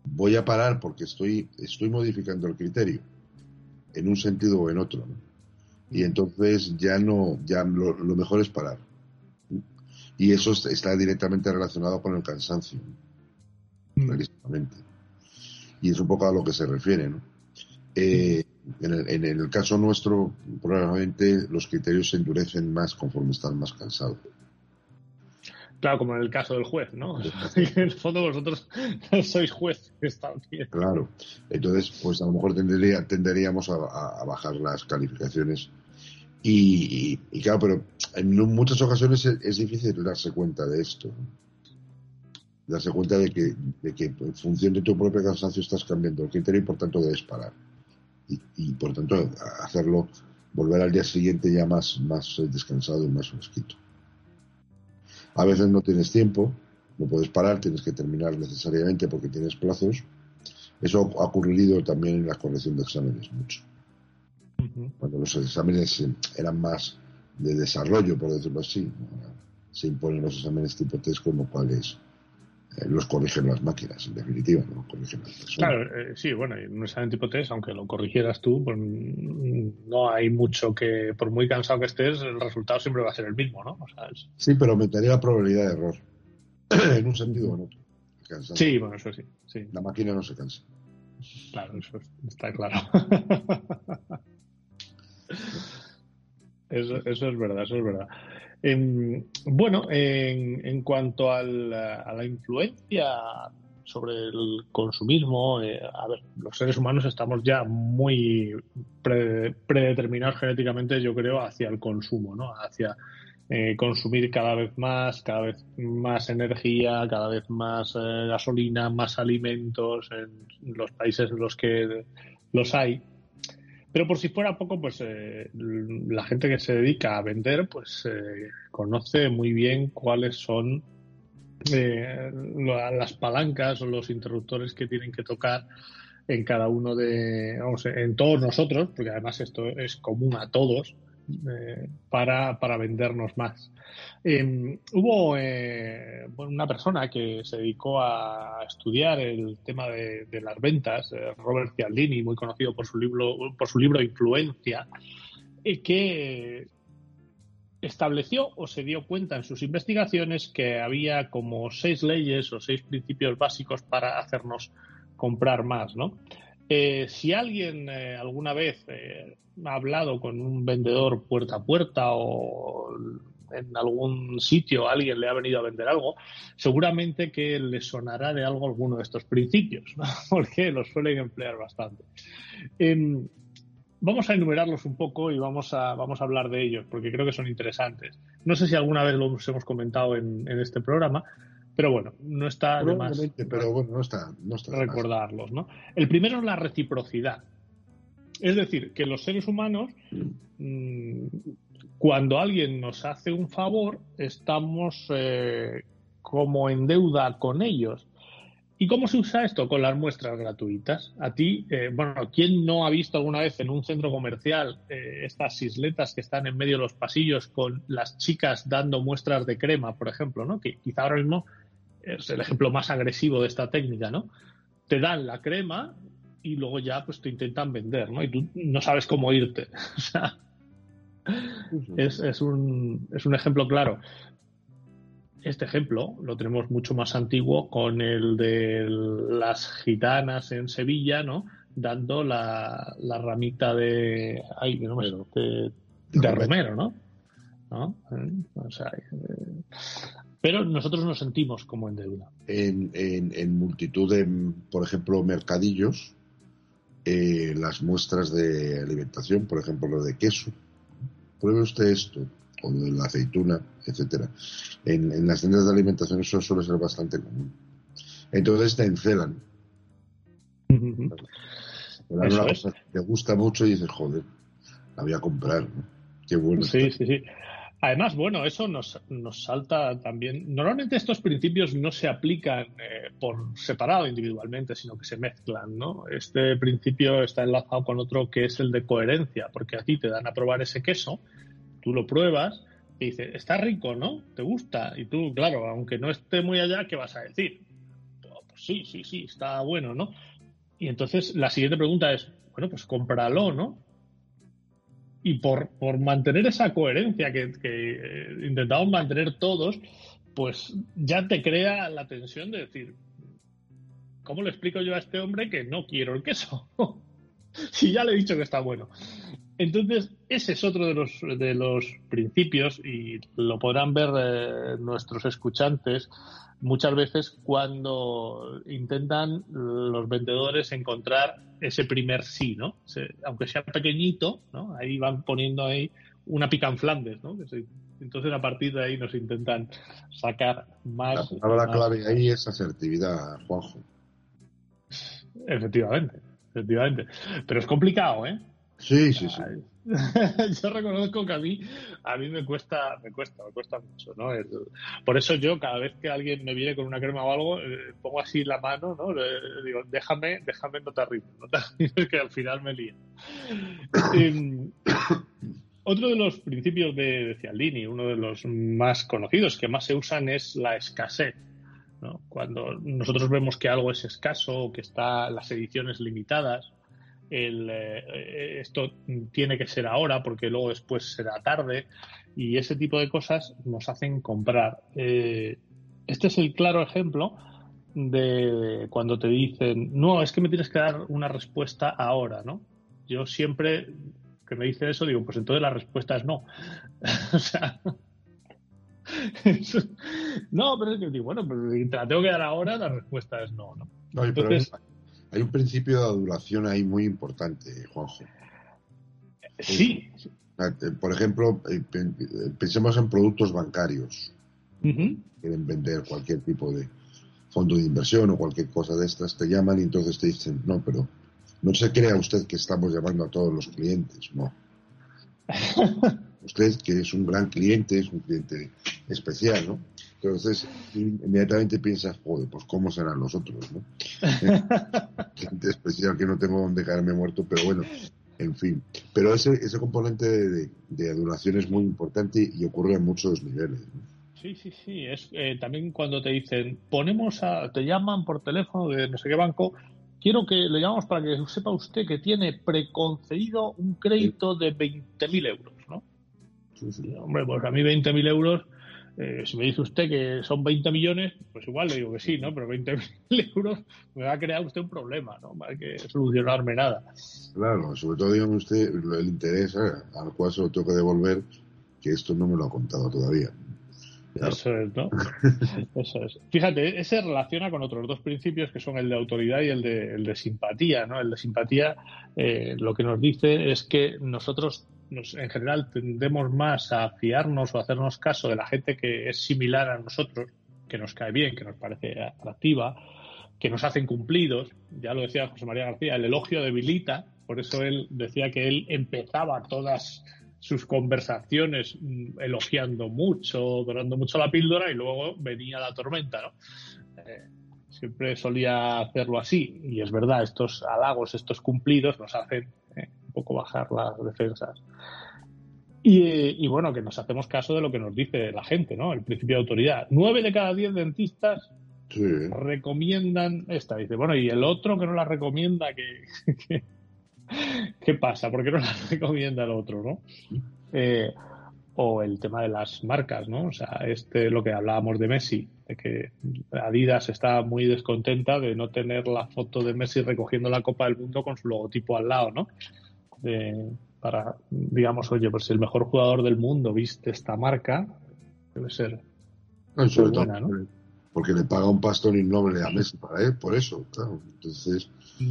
voy a parar porque estoy, estoy modificando el criterio, en un sentido o en otro. Y entonces ya no, ya lo, mejor es parar. Y eso está directamente relacionado con el cansancio, mm. Y es un poco a lo que se refiere, ¿no? Eh, en, el, en, el, caso nuestro, probablemente los criterios se endurecen más conforme están más cansados. Claro, como en el caso del juez, ¿no? en el fondo vosotros sois juez. bien. Claro. Entonces, pues a lo mejor tendería, tenderíamos a, bajar las calificaciones. Y, claro, pero en muchas ocasiones es, difícil darse cuenta de esto. Darse cuenta de que, de que en función de tu propio cansancio estás cambiando el criterio y por tanto debes parar. Y, y por tanto hacerlo, volver al día siguiente ya más, más descansado y más fresquito. A veces no tienes tiempo, no puedes parar, tienes que terminar necesariamente porque tienes plazos. Eso ha ocurrido también en la corrección de exámenes mucho. Cuando los exámenes eran más de desarrollo, por decirlo así, se imponen los exámenes tipo test como cuáles eh, los corrigen las máquinas, en definitiva, no corrigen las personas. Claro, eh, sí, bueno, en un examen tipo test, aunque lo corrigieras tú, pues mm, no hay mucho que, por muy cansado que estés, el resultado siempre va a ser el mismo, ¿no? Sí, pero aumentaría la probabilidad de error, en un sentido o en otro. Sí, bueno, eso sí, sí. La máquina no se cansa. Claro, eso está claro. eso, eso es verdad, eso es verdad. Em, bueno, en, cuanto a la influencia sobre el consumismo, eh, a ver, los seres humanos estamos ya muy predeterminados genéticamente, yo creo, hacia el consumo, ¿no? Hacia eh, consumir cada vez más, cada vez más energía, cada vez más eh, gasolina, más alimentos en los países en los que los hay. Pero por si fuera poco, pues eh, la gente que se dedica a vender, pues eh, conoce muy bien cuáles son eh, las palancas o los interruptores que tienen que tocar en cada uno de, vamos, en todos nosotros, porque además esto es común a todos, eh, para, para, vendernos más. Em, hubo eh, una persona que se dedicó a estudiar el tema de, las ventas, eh, Robert Cialdini, muy conocido por su libro, por su libro Influencia, que estableció o se dio cuenta en sus investigaciones que había como seis leyes o seis principios básicos para hacernos comprar más, ¿no? Si alguien alguna vez ha hablado con un vendedor puerta a puerta o en algún sitio alguien le ha venido a vender algo, seguramente que le sonará de algo alguno de estos principios, porque los suelen emplear bastante. Em, vamos a enumerarlos un poco y vamos a, vamos a hablar de ellos, porque creo que son interesantes. No sé si alguna vez los hemos comentado en, este programa, pero bueno, no está de más pero bueno, no está, no está recordarlos. ¿no? El primero es la reciprocidad. Es decir, que los seres humanos, mm, cuando alguien nos hace un favor, estamos eh, como en deuda con ellos. ¿Y cómo se usa esto? Con las muestras gratuitas. A ti, eh, bueno, ¿quién no ha visto alguna vez en un centro comercial eh, estas isletas que están en medio de los pasillos con las chicas dando muestras de crema, por ejemplo, ¿no? Que quizá ahora mismo es el ejemplo más agresivo de esta técnica, ¿no? Te dan la crema y luego ya pues te intentan vender, ¿no? Y tú no sabes cómo irte. o sea, es, es, un, es un ejemplo claro este ejemplo lo tenemos mucho más antiguo con el de las gitanas en Sevilla, ¿no? Dando la, ramita de, ay, no de, de, Romero, ¿no? Eh, pero nosotros nos sentimos como en deuda. En, en, multitud de, por ejemplo, mercadillos, eh, las muestras de alimentación, por ejemplo, lo de queso. Pruebe usted esto o de la aceituna, etcétera. En, las tiendas de alimentación eso suele ser bastante común. Entonces te encelan. te gusta mucho y dices, joder, la voy a comprar. Qué bueno. Sí, sí, sí. Además, bueno, eso nos, nos salta también. Normalmente estos principios no se aplican eh, por separado individualmente, sino que se mezclan, ¿no? Este principio está enlazado con otro que es el de coherencia, porque a ti te dan a probar ese queso tú lo pruebas y dices, está rico, ¿no? ¿Te gusta? Y tú, claro, aunque no esté muy allá, ¿qué vas a decir? Oh, pues sí, sí, sí, está bueno, ¿no? Y entonces la siguiente pregunta es, bueno, pues cómpralo, ¿no? Y por, por mantener esa coherencia que, eh, intentamos mantener todos, pues ya te crea la tensión de decir, ¿cómo le explico yo a este hombre que no quiero el queso? si ya le he dicho que está bueno. Entonces, ese es otro de los, de los principios y lo podrán ver eh, nuestros escuchantes muchas veces cuando intentan los vendedores encontrar ese primer sí, ¿no? aunque sea pequeñito, ¿no? Ahí van poniendo ahí una pica en Flandes, ¿no? entonces a partir de ahí nos intentan sacar más. La palabra clave ahí es asertividad, Juanjo. Efectivamente, efectivamente. Pero es complicado, ¿eh? Sí, sí, sí. yo reconozco que a mí, a mí me cuesta, me cuesta, me cuesta mucho, ¿no? por eso yo cada vez que alguien me viene con una crema o algo, eh, pongo así la mano, ¿no? Le, digo, déjame, déjame, no te arrimes, no te que al final me lío. Em, otro de los principios de, de Cialdini, uno de los más conocidos, que más se usan, es la escasez. ¿no? Cuando nosotros vemos que algo es escaso o que está las ediciones limitadas, el, eh, esto tiene que ser ahora porque luego después será tarde y ese tipo de cosas nos hacen comprar. Eh, este es el claro ejemplo de cuando te dicen, no, es que me tienes que dar una respuesta ahora, ¿no? Yo siempre que me dice eso digo, pues entonces la respuesta es no. o sea, no, pero es que digo, bueno, pero si te la tengo que dar ahora, la respuesta es no, ¿no? Entonces, hay un principio de adulación ahí muy importante, Juanjo. Sí. Por ejemplo, eh, pensemos en productos bancarios. Quieren vender cualquier tipo de fondo de inversión o cualquier cosa de estas, te llaman y entonces te dicen, no, pero no se crea usted que estamos llamando a todos los clientes, no. usted que es un gran cliente, es un cliente especial, ¿no? Entonces, inmediatamente piensas, joder, pues cómo serán los otros, ¿no? Gente especial que no tengo donde caerme muerto, pero bueno, en fin. Pero ese, ese componente de, adulación es muy importante y ocurre a muchos niveles. Sí, sí, sí. Es eh, también cuando te dicen, ponemos a, te llaman por teléfono de no sé qué banco, quiero que le llamamos para que sepa usted que tiene preconcedido un crédito de 20.000 euros. Sí, sí. Hombre, pues a mí 20.000 euros eh, si me dice usted que son 20 millones, pues igual le digo que sí, ¿no? Pero 20 mil euros me va a crear usted un problema, ¿no? Para que solucionarme nada. Claro, sobre todo, dígame usted, el interés eh, al cual se lo tengo que devolver, que esto no me lo ha contado todavía. Eso es, ¿no? Eso es. Fíjate, ese relaciona con otros dos principios que son el de autoridad y el de, el de simpatía, ¿no? El de simpatía eh, lo que nos dice es que nosotros en general tendemos más a fiarnos o hacernos caso de la gente que es similar a nosotros, que nos cae bien, que nos parece atractiva, que nos hacen cumplidos. Ya lo decía José María García, el elogio debilita, por eso él decía que él empezaba todas sus conversaciones mm, elogiando mucho, dorando mucho la píldora y luego venía la tormenta, ¿no? Eh, siempre solía hacerlo así. Y es verdad, estos halagos, estos cumplidos nos hacen poco bajar las defensas. Y, bueno, que nos hacemos caso de lo que nos dice la gente, ¿no? El principio de autoridad. Nueve de cada diez dentistas recomiendan esta. Dice, bueno, y el otro que no la recomienda, que, ¿qué pasa? ¿Por qué no la recomienda el otro, no? Eh, o el tema de las marcas, ¿no? O sea, este lo que hablábamos de Messi, de que Adidas está muy descontenta de no tener la foto de Messi recogiendo la Copa del Mundo con su logotipo al lado, ¿no? Para, digamos, oye, pues si el mejor jugador del mundo viste esta marca, debe ser no, buena, ¿no? Porque le paga un pastón innoble a Messi para él, por eso, claro. Entonces...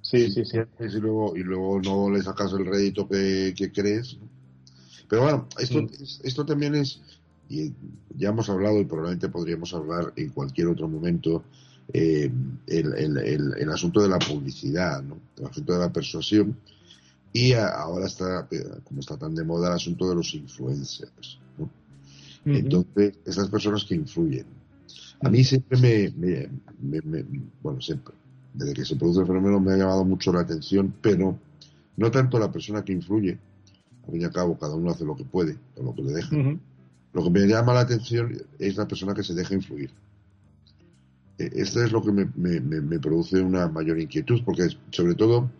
sí, sí, sí. Y luego, y luego no le sacas el rédito que, que crees, pero bueno, esto, esto también es, y ya hemos hablado y probablemente podríamos hablar en cualquier otro momento, eh, el, el, asunto de la publicidad, ¿no? el asunto de la persuasión. Y ahora está, como está tan de moda, el asunto de los influencers. Entonces, esas personas que influyen. A mí siempre me, me, bueno, siempre, desde que se produce el fenómeno me ha llamado mucho la atención, pero no tanto la persona que influye, al fin y al cabo, cada uno hace lo que puede, o lo que le deja. Lo que me llama la atención es la persona que se deja influir. E, esto es lo que me, produce una mayor inquietud, porque sobre todo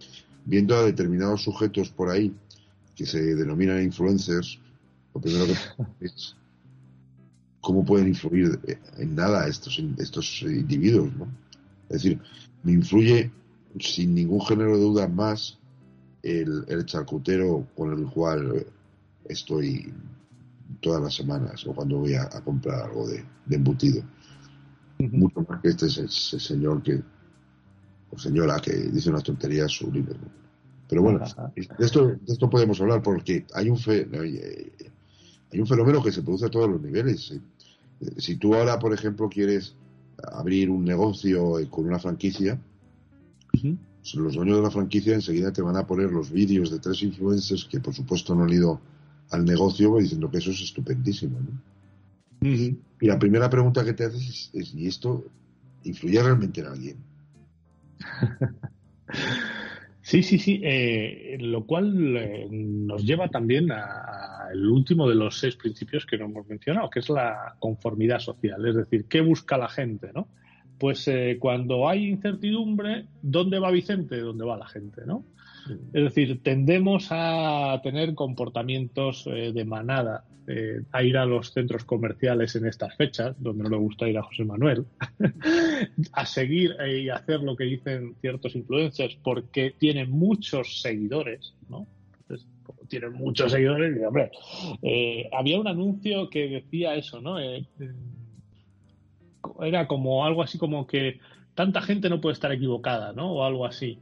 viendo a determinados sujetos por ahí que se denominan influencers, lo primero que es cómo pueden influir en nada estos, estos individuos, ¿no? Es decir, me influye sin ningún género de duda más el, el charcutero con el cual estoy todas las semanas o cuando voy a, comprar algo de, embutido. Mucho más que este es el, señor que, o señora que dice unas tonterías sublimes. Pero bueno, de esto, de esto podemos hablar porque hay un, fe, hay un fenómeno que se produce a todos los niveles. Si tú ahora, por ejemplo, quieres abrir un negocio con una franquicia, los dueños de la franquicia enseguida te van a poner los vídeos de tres influencers que por supuesto no han ido al negocio diciendo que eso es estupendísimo. Y la primera pregunta que te haces es, ¿y esto influye realmente en alguien? Sí, sí, sí, eh, lo cual eh, nos lleva también al último de los seis principios que no hemos mencionado, que es la conformidad social, es decir, ¿qué busca la gente? ¿no? pues eh, cuando hay incertidumbre, ¿dónde va Vicente? ¿Dónde va la gente? ¿no? Es decir, tendemos a tener comportamientos eh, de manada, eh, a ir a los centros comerciales en estas fechas, donde no le gusta ir a José Manuel, a seguir y hacer lo que dicen ciertos influencers porque tienen muchos seguidores, ¿no? Entonces, tienen muchos seguidores, hombre, había un anuncio que decía eso, ¿no? era como algo así como que tanta gente no puede estar equivocada, ¿no? O algo así.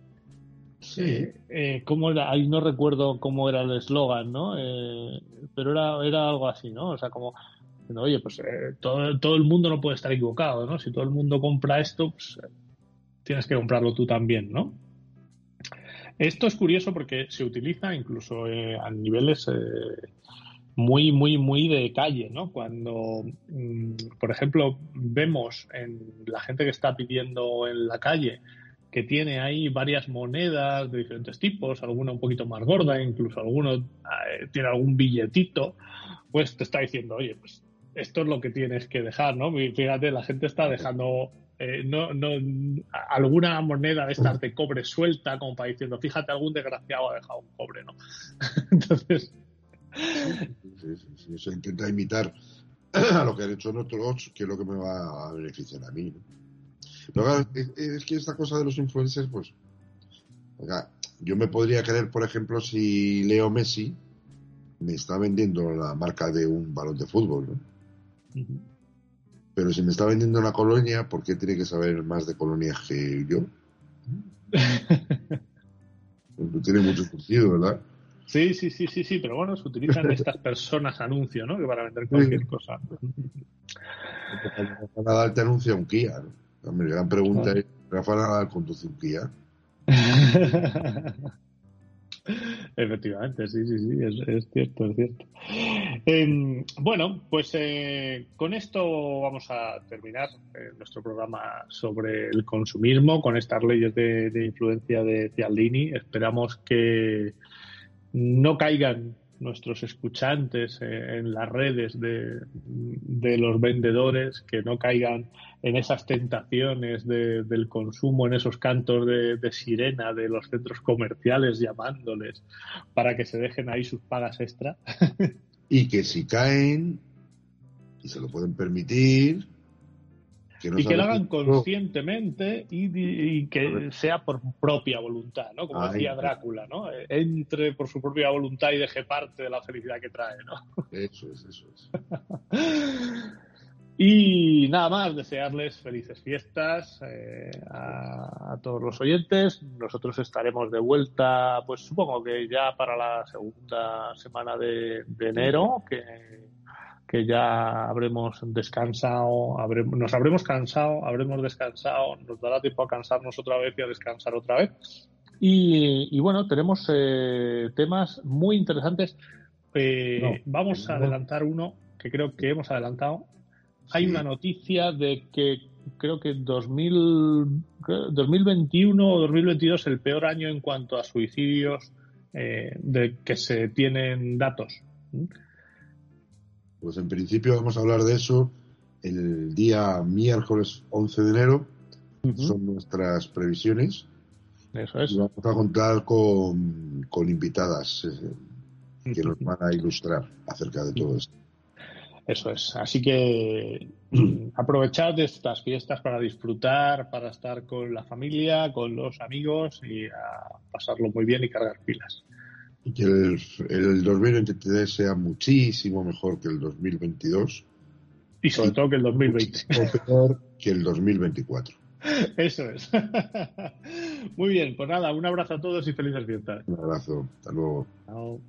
Sí. Eh, eh ¿cómo era? Ahí no recuerdo cómo era el eslogan, ¿no? Eh, pero era, era algo así, ¿no? O sea, como, oye, pues eh, todo, todo el mundo no puede estar equivocado, ¿no? Si todo el mundo compra esto, pues tienes que comprarlo tú también, ¿no? Esto es curioso porque se utiliza incluso a niveles muy, muy, muy de calle, ¿no? Cuando, mm, por ejemplo, vemos en la gente que está pidiendo en la calle que tiene ahí varias monedas de diferentes tipos, alguna un poquito más gorda, incluso alguno eh, tiene algún billetito, pues te está diciendo, oye, pues esto es lo que tienes que dejar, ¿no? Fíjate, la gente está dejando eh, no, no, alguna moneda de estas de cobre suelta, como para diciendo, fíjate, algún desgraciado ha dejado un cobre, ¿no? Entonces, se intenta imitar a lo que han hecho otros, que es lo que me va a beneficiar a mí. Pero es, que esta cosa de los influencers, pues, yo me podría creer, por ejemplo, si Leo Messi me está vendiendo la marca de un balón de fútbol, ¿no? Pero si me está vendiendo una colonia, ¿por qué tiene que saber más de colonias que yo? no tiene mucho sentido, ¿verdad? Sí, sí, sí, sí, sí, pero bueno, se utilizan estas personas anuncio, ¿no? Que para vender cualquier cosa. Rafa Nadal te anuncia un Kia, ¿no? La gran pregunta es, ¿Rafa Nadal conduce un Kia? Efectivamente, sí, sí, sí, es, cierto, es cierto. Em, bueno, pues eh, con esto vamos a terminar eh, nuestro programa sobre el consumismo, con estas leyes de, influencia de Cialdini. Esperamos que no caigan nuestros escuchantes eh, en las redes de, los vendedores, que no caigan en esas tentaciones del consumo, en esos cantos de, sirena de los centros comerciales llamándoles para que se dejen ahí sus pagas extra. y que si caen y se lo pueden permitir, y que lo hagan conscientemente y, que sea por propia voluntad, ¿no? Como decía Drácula, ¿no? Entre por su propia voluntad y deje parte de la felicidad que trae, ¿no? Eso es, eso es. y nada más, desearles felices fiestas eh, a, todos los oyentes. Nosotros estaremos de vuelta, pues supongo que ya para la segunda semana de enero, que que ya habremos descansado, nos habremos cansado, habremos descansado, nos dará tiempo a cansarnos otra vez y a descansar otra vez. Y, bueno, tenemos eh, temas muy interesantes. Eh, vamos a adelantar uno que creo que hemos adelantado. Hay una noticia de que creo que 2000, 2021 o 2022 es el peor año en cuanto a suicidios eh, de que se tienen datos. Pues en principio vamos a hablar de eso el día miércoles 11 de enero. Son nuestras previsiones. Eso es. Y vamos a contar con, invitadas eh, que nos van a ilustrar acerca de todo esto. Eso es. Así que aprovechad estas fiestas para disfrutar, para estar con la familia, con los amigos y a pasarlo muy bien y cargar pilas y que el, el 2023 sea muchísimo mejor que el 2022. Y sobre todo que el 2020. Mejor que el 2024. Eso es. Muy bien, pues nada, un abrazo a todos y felices fiestas. Un abrazo, hasta luego. Chao.